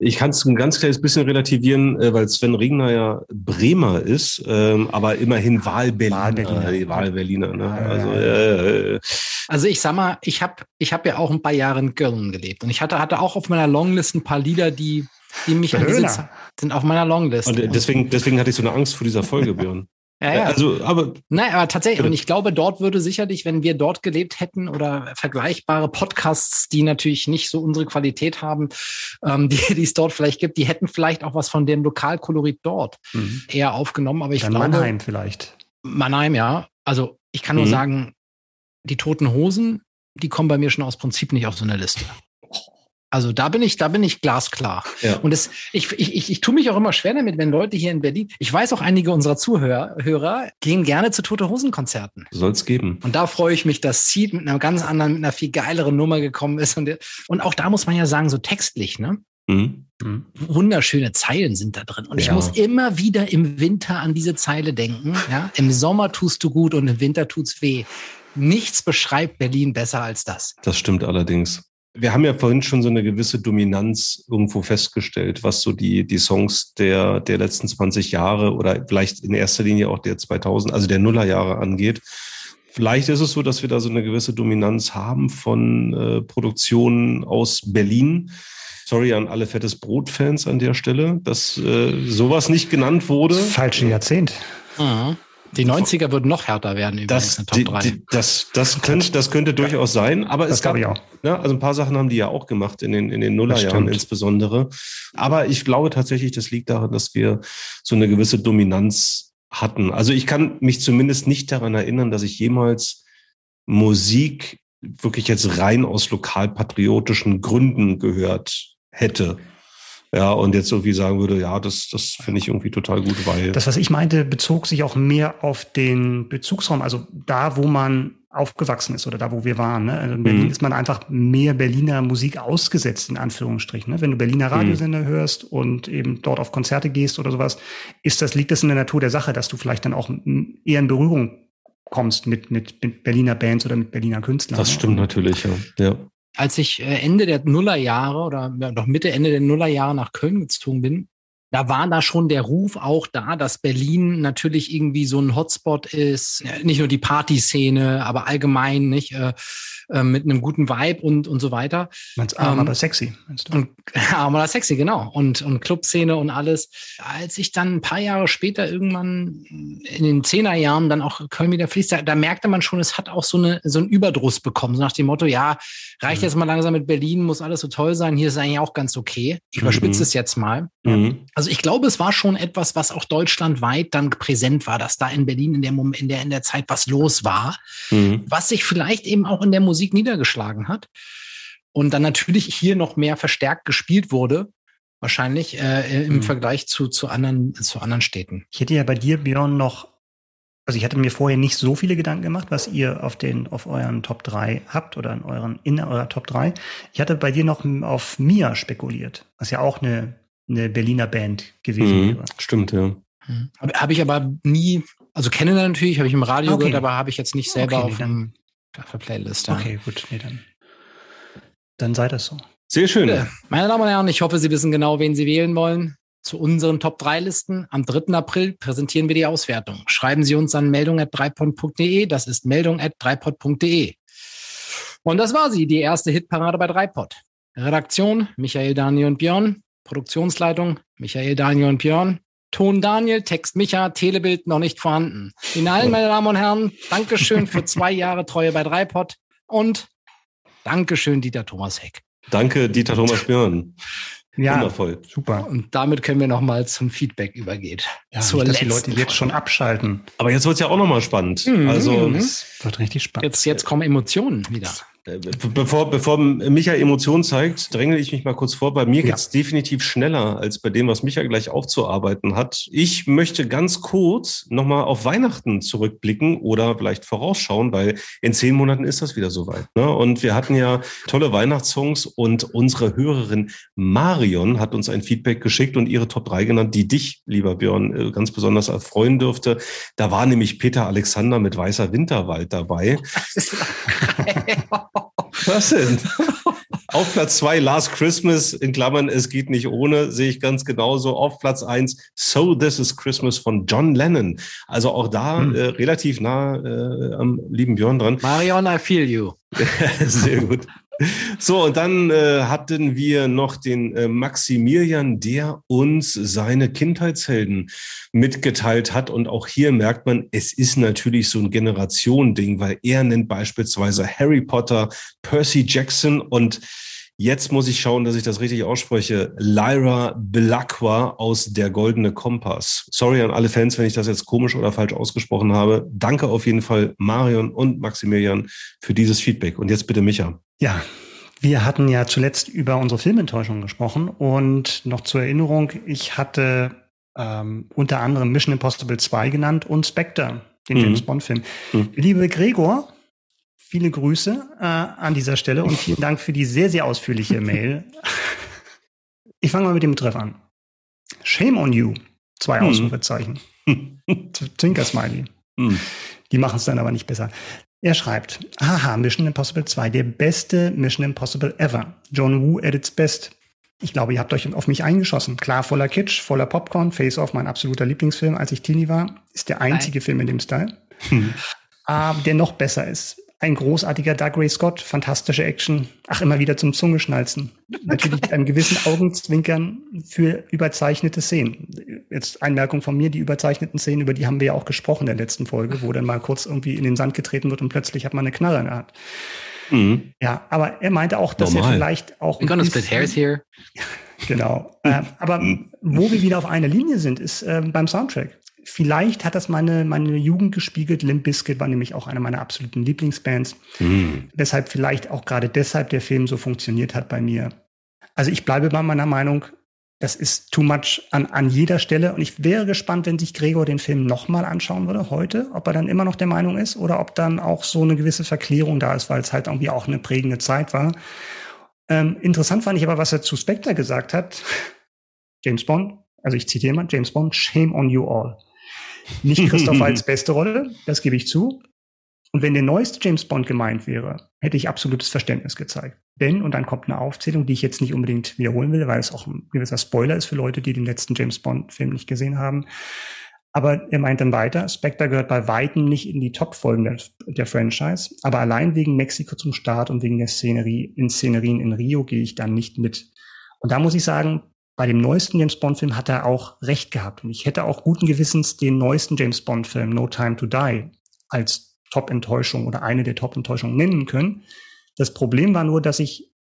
C: Ich kann es ein ganz kleines bisschen relativieren, äh, weil Sven Regner ja Bremer ist, ähm, aber immerhin Wahlberliner. Wahlberliner. Äh, Wahlberliner ne? also, äh,
A: also ich sag mal, ich habe ich hab ja auch ein paar Jahre in Köln gelebt und ich hatte, hatte auch auf meiner Longlist ein paar Lieder, die, die mich an diese Zeit, sind auf meiner Longlist.
C: Und deswegen, deswegen hatte ich so eine Angst vor dieser Folge, Björn.
A: Ja, ja. Also, aber. Nein, aber tatsächlich. Und ich glaube, dort würde sicherlich, wenn wir dort gelebt hätten oder vergleichbare Podcasts, die natürlich nicht so unsere Qualität haben, ähm, die, die es dort vielleicht gibt, die hätten vielleicht auch was von dem Lokalkolorit dort mhm. eher aufgenommen. Aber ich Dann glaube.
B: Mannheim vielleicht.
A: Mannheim, ja. Also, ich kann nur mhm. sagen, die toten Hosen, die kommen bei mir schon aus Prinzip nicht auf so eine Liste. Also da bin ich, da bin ich glasklar.
C: Ja.
A: Und es, ich, ich, ich, ich tue mich auch immer schwer damit, wenn Leute hier in Berlin, ich weiß auch einige unserer Zuhörer Hörer gehen gerne zu Tote Hosen Konzerten.
C: Soll es geben.
A: Und da freue ich mich, dass Seed mit einer ganz anderen, mit einer viel geileren Nummer gekommen ist. Und, und auch da muss man ja sagen, so textlich, ne?
C: Mhm.
A: Wunderschöne Zeilen sind da drin. Und ich
C: Ja.
A: muss immer wieder im Winter an diese Zeile denken. Ja? Im Sommer tust du gut und im Winter tut's weh. Nichts beschreibt Berlin besser als das.
C: Das stimmt allerdings. Wir haben ja vorhin schon so eine gewisse Dominanz irgendwo festgestellt, was so die, die Songs der, der letzten 20 Jahre oder vielleicht in erster Linie auch der 2000, also der Nullerjahre angeht. Vielleicht ist es so, dass wir da so eine gewisse Dominanz haben von äh, Produktionen aus Berlin. Sorry an alle fettes Brot-Fans an der Stelle, dass äh, sowas nicht genannt wurde.
B: Das falsche Jahrzehnt.
A: Mhm. Die 90er würden noch härter werden übrigens
C: Das,
A: in Top
C: die,
A: 3.
C: die, das, das, könnte, das könnte durchaus sein, aber
B: Das
C: es gab,
B: ich auch.
C: ja, also ein paar Sachen haben die ja auch gemacht in den, in den Nullerjahren insbesondere. Aber ich glaube tatsächlich, das liegt daran, dass wir so eine gewisse Dominanz hatten. Also ich kann mich zumindest nicht daran erinnern, dass ich jemals Musik wirklich jetzt rein aus lokalpatriotischen Gründen gehört hätte. Ja, und jetzt irgendwie sagen würde, ja, das, das finde ich irgendwie total gut, weil.
B: Das, was ich meinte, bezog sich auch mehr auf den Bezugsraum, also da, wo man aufgewachsen ist oder da, wo wir waren. Ne? Also in Berlin
C: Mhm.
B: ist man einfach mehr Berliner Musik ausgesetzt, in Anführungsstrichen. Ne? Wenn du Berliner Radiosender hörst und eben dort auf Konzerte gehst oder sowas, ist das, liegt das in der Natur der Sache, dass du vielleicht dann auch eher in Berührung kommst mit, mit, mit Berliner Bands oder mit Berliner Künstlern.
C: das
B: ne?
C: stimmt natürlich, ja. ja.
A: Als ich äh, Ende der Nullerjahre oder noch Mitte, Ende der Nullerjahre nach Köln gezogen bin, da war da schon der Ruf auch da, dass Berlin natürlich irgendwie so ein Hotspot ist. Nicht nur die Partyszene, aber allgemein, nicht? Äh, äh, mit einem guten Vibe und, und so weiter.
B: Meinst arm,
A: Ähm,
B: aber sexy, meinst du?
A: Und aber das sexy, genau. Und, und Clubszene und alles. Als ich dann ein paar Jahre später irgendwann in den Zehnerjahren dann auch Köln wieder fließt, da, da merkte man schon, es hat auch so, eine, so einen Überdruss bekommen. So nach dem Motto, ja, reicht jetzt mal langsam mit Berlin, muss alles so toll sein. Hier ist eigentlich auch ganz okay. Ich überspitze
C: Mhm.
A: es jetzt mal.
C: Mhm.
A: Also ich glaube, es war schon etwas, was auch deutschlandweit dann präsent war, dass da in Berlin in der, in der, in der Zeit was los war
C: Mhm.
A: was sich vielleicht eben auch in der Musik niedergeschlagen hat und dann natürlich hier noch mehr verstärkt gespielt wurde, wahrscheinlich äh, im
B: Mhm.
A: Vergleich zu, zu, anderen, zu anderen Städten.
B: Ich hätte ja bei dir, Björn, noch, also ich hatte mir vorher nicht so viele Gedanken gemacht, was ihr auf den, auf euren Top 3 habt oder in euren, in eurer Top 3. Ich hatte bei dir noch auf Mia spekuliert, was ja auch eine, eine Berliner Band gewesen
C: Mhm.
B: wäre.
C: Stimmt, ja.
A: Habe hab ich aber nie, also kenne natürlich, habe ich im Radio
B: Okay.
A: gehört, aber habe ich jetzt nicht selber
B: Okay, nee,
A: auf, dem, auf der Playlist. Ja.
B: Okay, gut, nee, dann, dann sei das so.
C: Sehr schön.
A: Ja. Meine Damen und Herren, ich hoffe, Sie wissen genau, wen Sie wählen wollen. Zu unseren Top 3 Listen am 3. April präsentieren wir die Auswertung. Schreiben Sie uns an meldung.dreipod.de. Das ist meldung.dreipod.de. Und das war sie, die erste Hitparade bei Dreipod. Redaktion Michael, Daniel und Björn. Produktionsleitung Michael, Daniel und Björn. Ton Daniel, Text Micha, Telebild noch nicht vorhanden. Ihnen allen, meine Damen und Herren, Dankeschön für zwei Jahre Treue bei Dreipod und Dankeschön, Dieter Thomas Heck.
C: Danke, Dieter Thomas Björn.
B: Ja,
C: Wundervoll.
B: super.
A: Und damit können wir nochmal zum Feedback übergehen.
B: Ja,
A: Zur
B: nicht, dass die Leute jetzt schon abschalten.
C: Aber jetzt wird's ja auch nochmal spannend.
A: Mhm.
C: Also,
A: Mhm.
B: Es wird richtig spannend.
A: Jetzt, jetzt kommen Emotionen wieder.
C: Be- bevor, bevor Micha Emotionen zeigt, dränge ich mich mal kurz vor. Bei mir
B: Ja.
C: geht's definitiv schneller als bei dem, was Micha gleich aufzuarbeiten hat. Ich möchte ganz kurz nochmal auf Weihnachten zurückblicken oder vielleicht vorausschauen, weil in zehn Monaten ist das wieder soweit. Ne? Und wir hatten ja tolle Weihnachtssongs und unsere Hörerin Marion hat uns ein Feedback geschickt und ihre Top 3 genannt, die dich, lieber Björn, äh, ganz besonders erfreuen dürfte. Da war nämlich Peter Alexander mit Weißer Winterwald dabei. Was denn? Auf Platz zwei Last Christmas, in Klammern, es geht nicht ohne, sehe ich ganz genauso. Auf Platz eins So This is Christmas von John Lennon. Also auch da
B: Hm.
C: äh, relativ nah äh, am lieben Björn dran.
A: Marion, I feel you.
C: Sehr gut. So, und dann äh, hatten wir noch den äh, Maximilian, der uns seine Kindheitshelden mitgeteilt hat. Und auch hier merkt man, es ist natürlich so ein Generation-Ding, weil er nennt beispielsweise Harry Potter, Percy Jackson und Jetzt muss ich schauen, dass ich das richtig ausspreche. Lyra Belacqua aus Der Goldene Kompass. Sorry an alle Fans, wenn ich das jetzt komisch oder falsch ausgesprochen habe. Danke auf jeden Fall Marion und Maximilian für dieses Feedback. Und jetzt bitte Micha.
B: Ja, Wir hatten ja zuletzt über unsere Filmenttäuschung gesprochen und noch zur Erinnerung, ich hatte ähm, unter anderem Mission Impossible 2 genannt und Spectre, den
C: Mhm.
B: James Bond-Film.
C: Mhm.
B: Liebe Gregor, viele Grüße äh, an dieser Stelle und vielen Dank für die sehr, sehr ausführliche Mail. Ich fange mal mit dem Betreff an. Shame on you. Zwei
C: Mhm.
B: Ausrufezeichen. Zwinker-Smiley.
C: Hm.
B: Die machen es dann aber nicht besser. Er schreibt, haha, Mission Impossible 2, der beste Mission Impossible ever. John Woo at its best. Ich glaube, ihr habt euch auf mich eingeschossen. Klar, voller Kitsch, voller Popcorn, Face Off, mein absoluter Lieblingsfilm, als ich Teenie war. Ist der einzige Film in dem Style. Aber der noch besser ist. Ein großartiger Doug Ray Scott, fantastische Action. Ach, immer wieder zum Zungeschnalzen. Natürlich mit einem gewissen Augenzwinkern für überzeichnete Szenen. Jetzt Einmerkung von mir, die überzeichneten Szenen, über die haben wir ja auch gesprochen in der letzten Folge, wo dann mal kurz irgendwie in den Sand getreten wird und plötzlich hat man eine Knarre in der Hand.
C: Mhm.
B: Ja, aber er meinte auch, dass
C: Normal.
B: er vielleicht auch.
A: We're gonna split hairs here.
B: Genau. äh, aber wo wir wieder auf einer Linie sind, ist äh, beim Soundtrack. Vielleicht hat das meine, meine Jugend gespiegelt. Limp Bizkit war nämlich auch eine meiner absoluten Lieblingsbands.
C: Mhm.
B: Weshalb vielleicht auch gerade deshalb der Film so funktioniert hat bei mir. Also ich bleibe bei meiner Meinung, das ist too much an, an jeder Stelle. Und ich wäre gespannt, wenn sich Gregor den Film nochmal anschauen würde heute, ob er dann immer noch der Meinung ist oder ob dann auch so eine gewisse Verklärung da ist, weil es halt irgendwie auch eine prägende Zeit war. Ähm, interessant fand ich aber, was er zu Spectre gesagt hat. James Bond, also ich zitiere mal, James Bond, shame on you all. Nicht Christoph Waltz beste Rolle, das gebe ich zu. Und wenn der neueste James Bond gemeint wäre, hätte ich absolutes Verständnis gezeigt. Denn, und dann kommt eine Aufzählung, die ich jetzt nicht unbedingt wiederholen will, weil es auch ein gewisser Spoiler ist für Leute, die den letzten James Bond-Film nicht gesehen haben. Aber er meint dann weiter, Spectre gehört bei Weitem nicht in die Top-Folgen der, der Franchise, aber allein wegen Mexiko zum Start und wegen der Szenerie, Inszenerien in Rio gehe ich dann nicht mit. Und da muss ich sagen, bei dem neuesten James Bond-Film hat er auch recht gehabt. Und ich hätte auch guten Gewissens den neuesten James Bond-Film, No Time to Die, als Top-Enttäuschung oder eine der Top-Enttäuschungen nennen können. Das Problem war nur, dass ich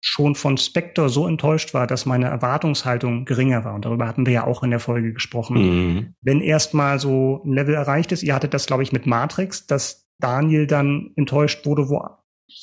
B: schon von Spectre so enttäuscht war, dass meine Erwartungshaltung geringer war. Und darüber hatten wir ja auch in der Folge gesprochen.
C: Mhm.
B: Wenn erstmal so ein Level erreicht ist, ihr hattet das, glaube ich, mit Matrix, dass Daniel dann enttäuscht wurde, wo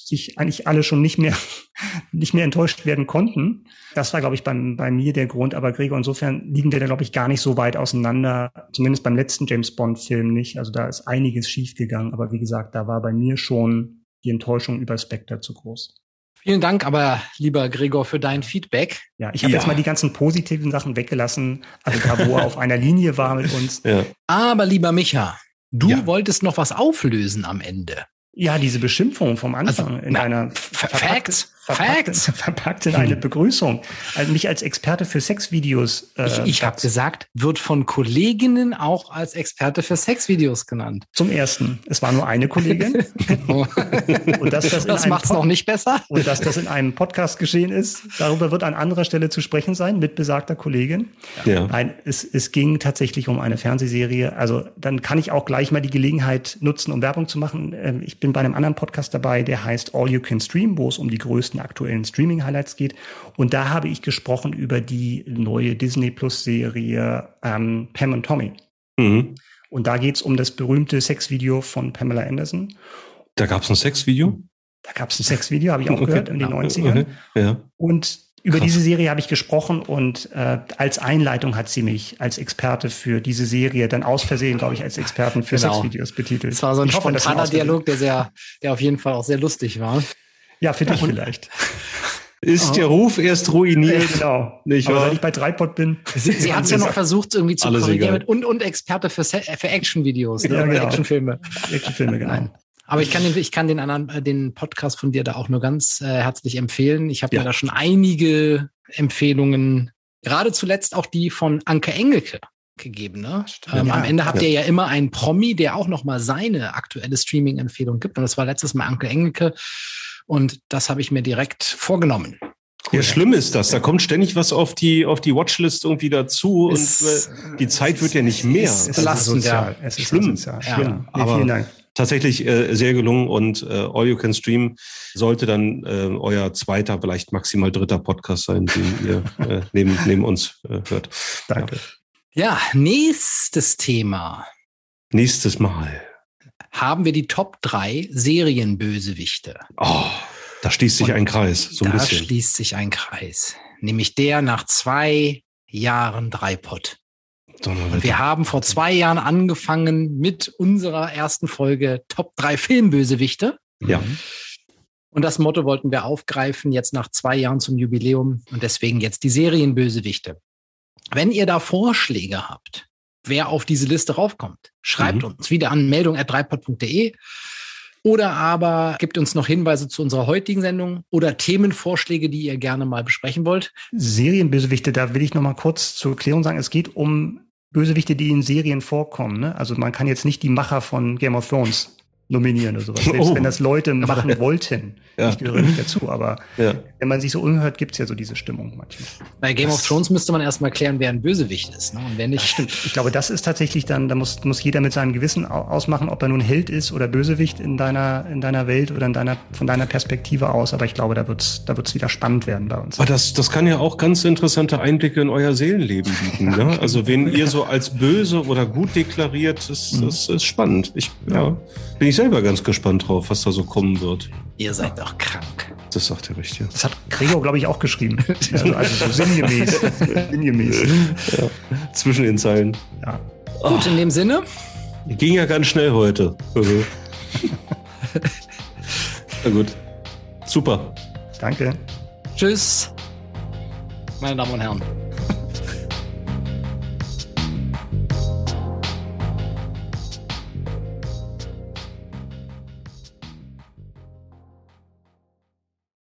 B: sich eigentlich alle schon nicht mehr, nicht mehr enttäuscht werden konnten. Das war, glaube ich, beim, bei mir der Grund. Aber Gregor, insofern liegen wir da, glaube ich, gar nicht so weit auseinander. Zumindest beim letzten James Bond-Film nicht. Also da ist einiges schiefgegangen. Aber wie gesagt, da war bei mir schon die Enttäuschung über Spectre zu groß.
A: Vielen Dank aber, lieber Gregor, für dein Feedback.
B: Ja, ich habe
C: Ja.
B: jetzt mal die ganzen positiven Sachen weggelassen, also da, wo er auf einer Linie war mit uns.
C: Ja.
A: Aber lieber Micha, du
C: Ja.
A: wolltest noch was auflösen am Ende.
B: Ja, diese Beschimpfung vom Anfang
A: Also,
B: in
A: na,
B: einer
A: Facts,
B: verpackt,
A: Facts.
B: verpackt in eine Begrüßung. Also mich als Experte für Sexvideos. Äh,
A: Ich, ich habe gesagt, wird von Kolleginnen auch als Experte für Sexvideos genannt.
B: zum ersten. Es war nur eine Kollegin und dass das,
A: das macht's
B: Pod-
A: noch nicht besser.
B: und dass das in einem Podcast geschehen ist. Darüber wird an anderer Stelle zu sprechen sein mit besagter Kollegin.
C: Ja.
B: Nein, es, es ging tatsächlich um eine Fernsehserie. Also dann kann ich auch gleich mal die Gelegenheit nutzen, um Werbung zu machen. Ähm, Ich bin bei einem anderen Podcast dabei, der heißt All You Can Stream, wo es um die größten aktuellen Streaming-Highlights geht. Und da habe ich gesprochen über die neue Disney Plus-Serie ähm, Pam und Tommy.
C: Mhm.
B: Und da geht's um das berühmte Sexvideo von Pamela Anderson.
C: Da gab es ein Sexvideo?
B: Da gab's ein Sexvideo, habe ich auch gehört, in den 90ern.
C: Okay. Ja.
B: Und über
C: Krass.
B: diese Serie habe ich gesprochen und äh, als Einleitung hat sie mich als Experte für diese Serie dann aus Versehen, glaube ich, als Experten für
A: Genau.
B: Sexvideos betitelt.
A: Das war so ein
B: Ich
A: spontaner. Dialog, der sehr, der auf jeden Fall auch sehr lustig war.
B: Ja, für dich vielleicht.
C: Ist der Ruf erst ruiniert?
B: genau.
C: Nicht
B: Aber seit ich bei Dreipot bin.
A: Sie, sie hat es ja noch versucht, irgendwie zu
C: Alles
A: korrigieren
C: egal.
A: mit und, und Experte für, Se- für Actionvideos, ne,
B: Ja,
A: oder
B: genau.
A: Actionfilme.
B: Actionfilme, genau.
A: Nein. Aber ich kann den, ich kann den anderen, äh, den Podcast von dir da auch nur ganz äh, herzlich empfehlen. Ich habe
C: Ja.
A: mir da schon einige Empfehlungen, gerade zuletzt auch die von Anke Engelke gegeben. Ne? Ähm,
B: Ja,
A: am Ende habt
C: ja.
A: ihr ja immer einen Promi, der auch noch mal seine aktuelle Streaming-Empfehlung gibt. Und das war letztes Mal Anke Engelke. Und das habe ich mir direkt vorgenommen.
C: Ja, schlimm ist das. Da kommt ständig was auf die, auf die Watchlist irgendwie dazu
A: Ist-
C: und äh, die Zeit wird ja nicht mehr.
B: Es ist
A: belastend,
B: asozial.
A: ja.
B: Es ist
C: Schlimm.
B: asozial.
A: Ja.
B: Schlimm. Nee,
C: Aber-
B: vielen Dank.
C: Tatsächlich äh, sehr gelungen und äh, All You Can Stream sollte dann äh, euer zweiter, vielleicht maximal dritter Podcast sein, den ihr äh, neben, neben uns äh, hört.
B: Danke.
A: Ja, nächstes Thema.
C: Nächstes Mal.
A: Haben wir die Top 3 Serienbösewichte.
C: Oh, Da schließt sich
A: Und
C: ein Kreis, so ein
A: da
C: bisschen.
A: schließt sich ein Kreis. Nämlich der nach zwei Jahren Dreipot. Und wir haben vor zwei Jahren angefangen mit unserer ersten Folge Top 3 Filmbösewichte.
C: Ja.
A: Und das Motto wollten wir aufgreifen, jetzt nach zwei Jahren zum Jubiläum und deswegen jetzt die Serienbösewichte. Wenn ihr da Vorschläge habt, wer auf diese Liste raufkommt, schreibt
C: Mhm.
A: uns wieder an meldung.dreipod.de oder aber gibt uns noch Hinweise zu unserer heutigen Sendung oder Themenvorschläge, die ihr gerne mal besprechen wollt.
B: Serienbösewichte, da will ich noch mal kurz zur Klärung sagen, es geht um Bösewichte, die in Serien vorkommen. Ne? Also man kann jetzt nicht die Macher von Game of Thrones nominieren oder sowas. Selbst
C: Oh.
B: wenn das Leute machen wollten.
C: Ja.
B: Ich gehöre nicht dazu, aber
C: Ja.
B: wenn man sich so umhört, gibt's ja so diese Stimmung manchmal.
A: Bei Game of
B: Das-
A: Thrones müsste man erstmal klären, wer ein Bösewicht ist. Ne? Und wer nicht.
B: Stimmt. Ich glaube, das ist tatsächlich dann, da muss, muss jeder mit seinem Gewissen au- ausmachen, ob er nun Held ist oder Bösewicht in deiner, in deiner Welt oder in deiner, von deiner Perspektive aus. Aber ich glaube, da wird's, da wird's wieder spannend werden bei uns.
C: Aber das, das kann ja auch ganz interessante Einblicke in euer Seelenleben bieten. Ne? Also wenn ihr so als böse oder gut deklariert, ist, das ist spannend. Ich ja, bin ich selber ganz gespannt drauf, was da so kommen wird.
A: Ihr seid doch krank.
C: Das sagt der Richtige.
B: Das hat Gregor, glaube ich, auch geschrieben. Also, also so sinngemäß. sinngemäß.
C: Zwischen den Zeilen.
B: Ja.
A: Gut, in dem Sinne,
C: Ging ja ganz schnell heute. Also. Na gut. Super.
B: Danke.
A: tschüss, meine Damen und Herren.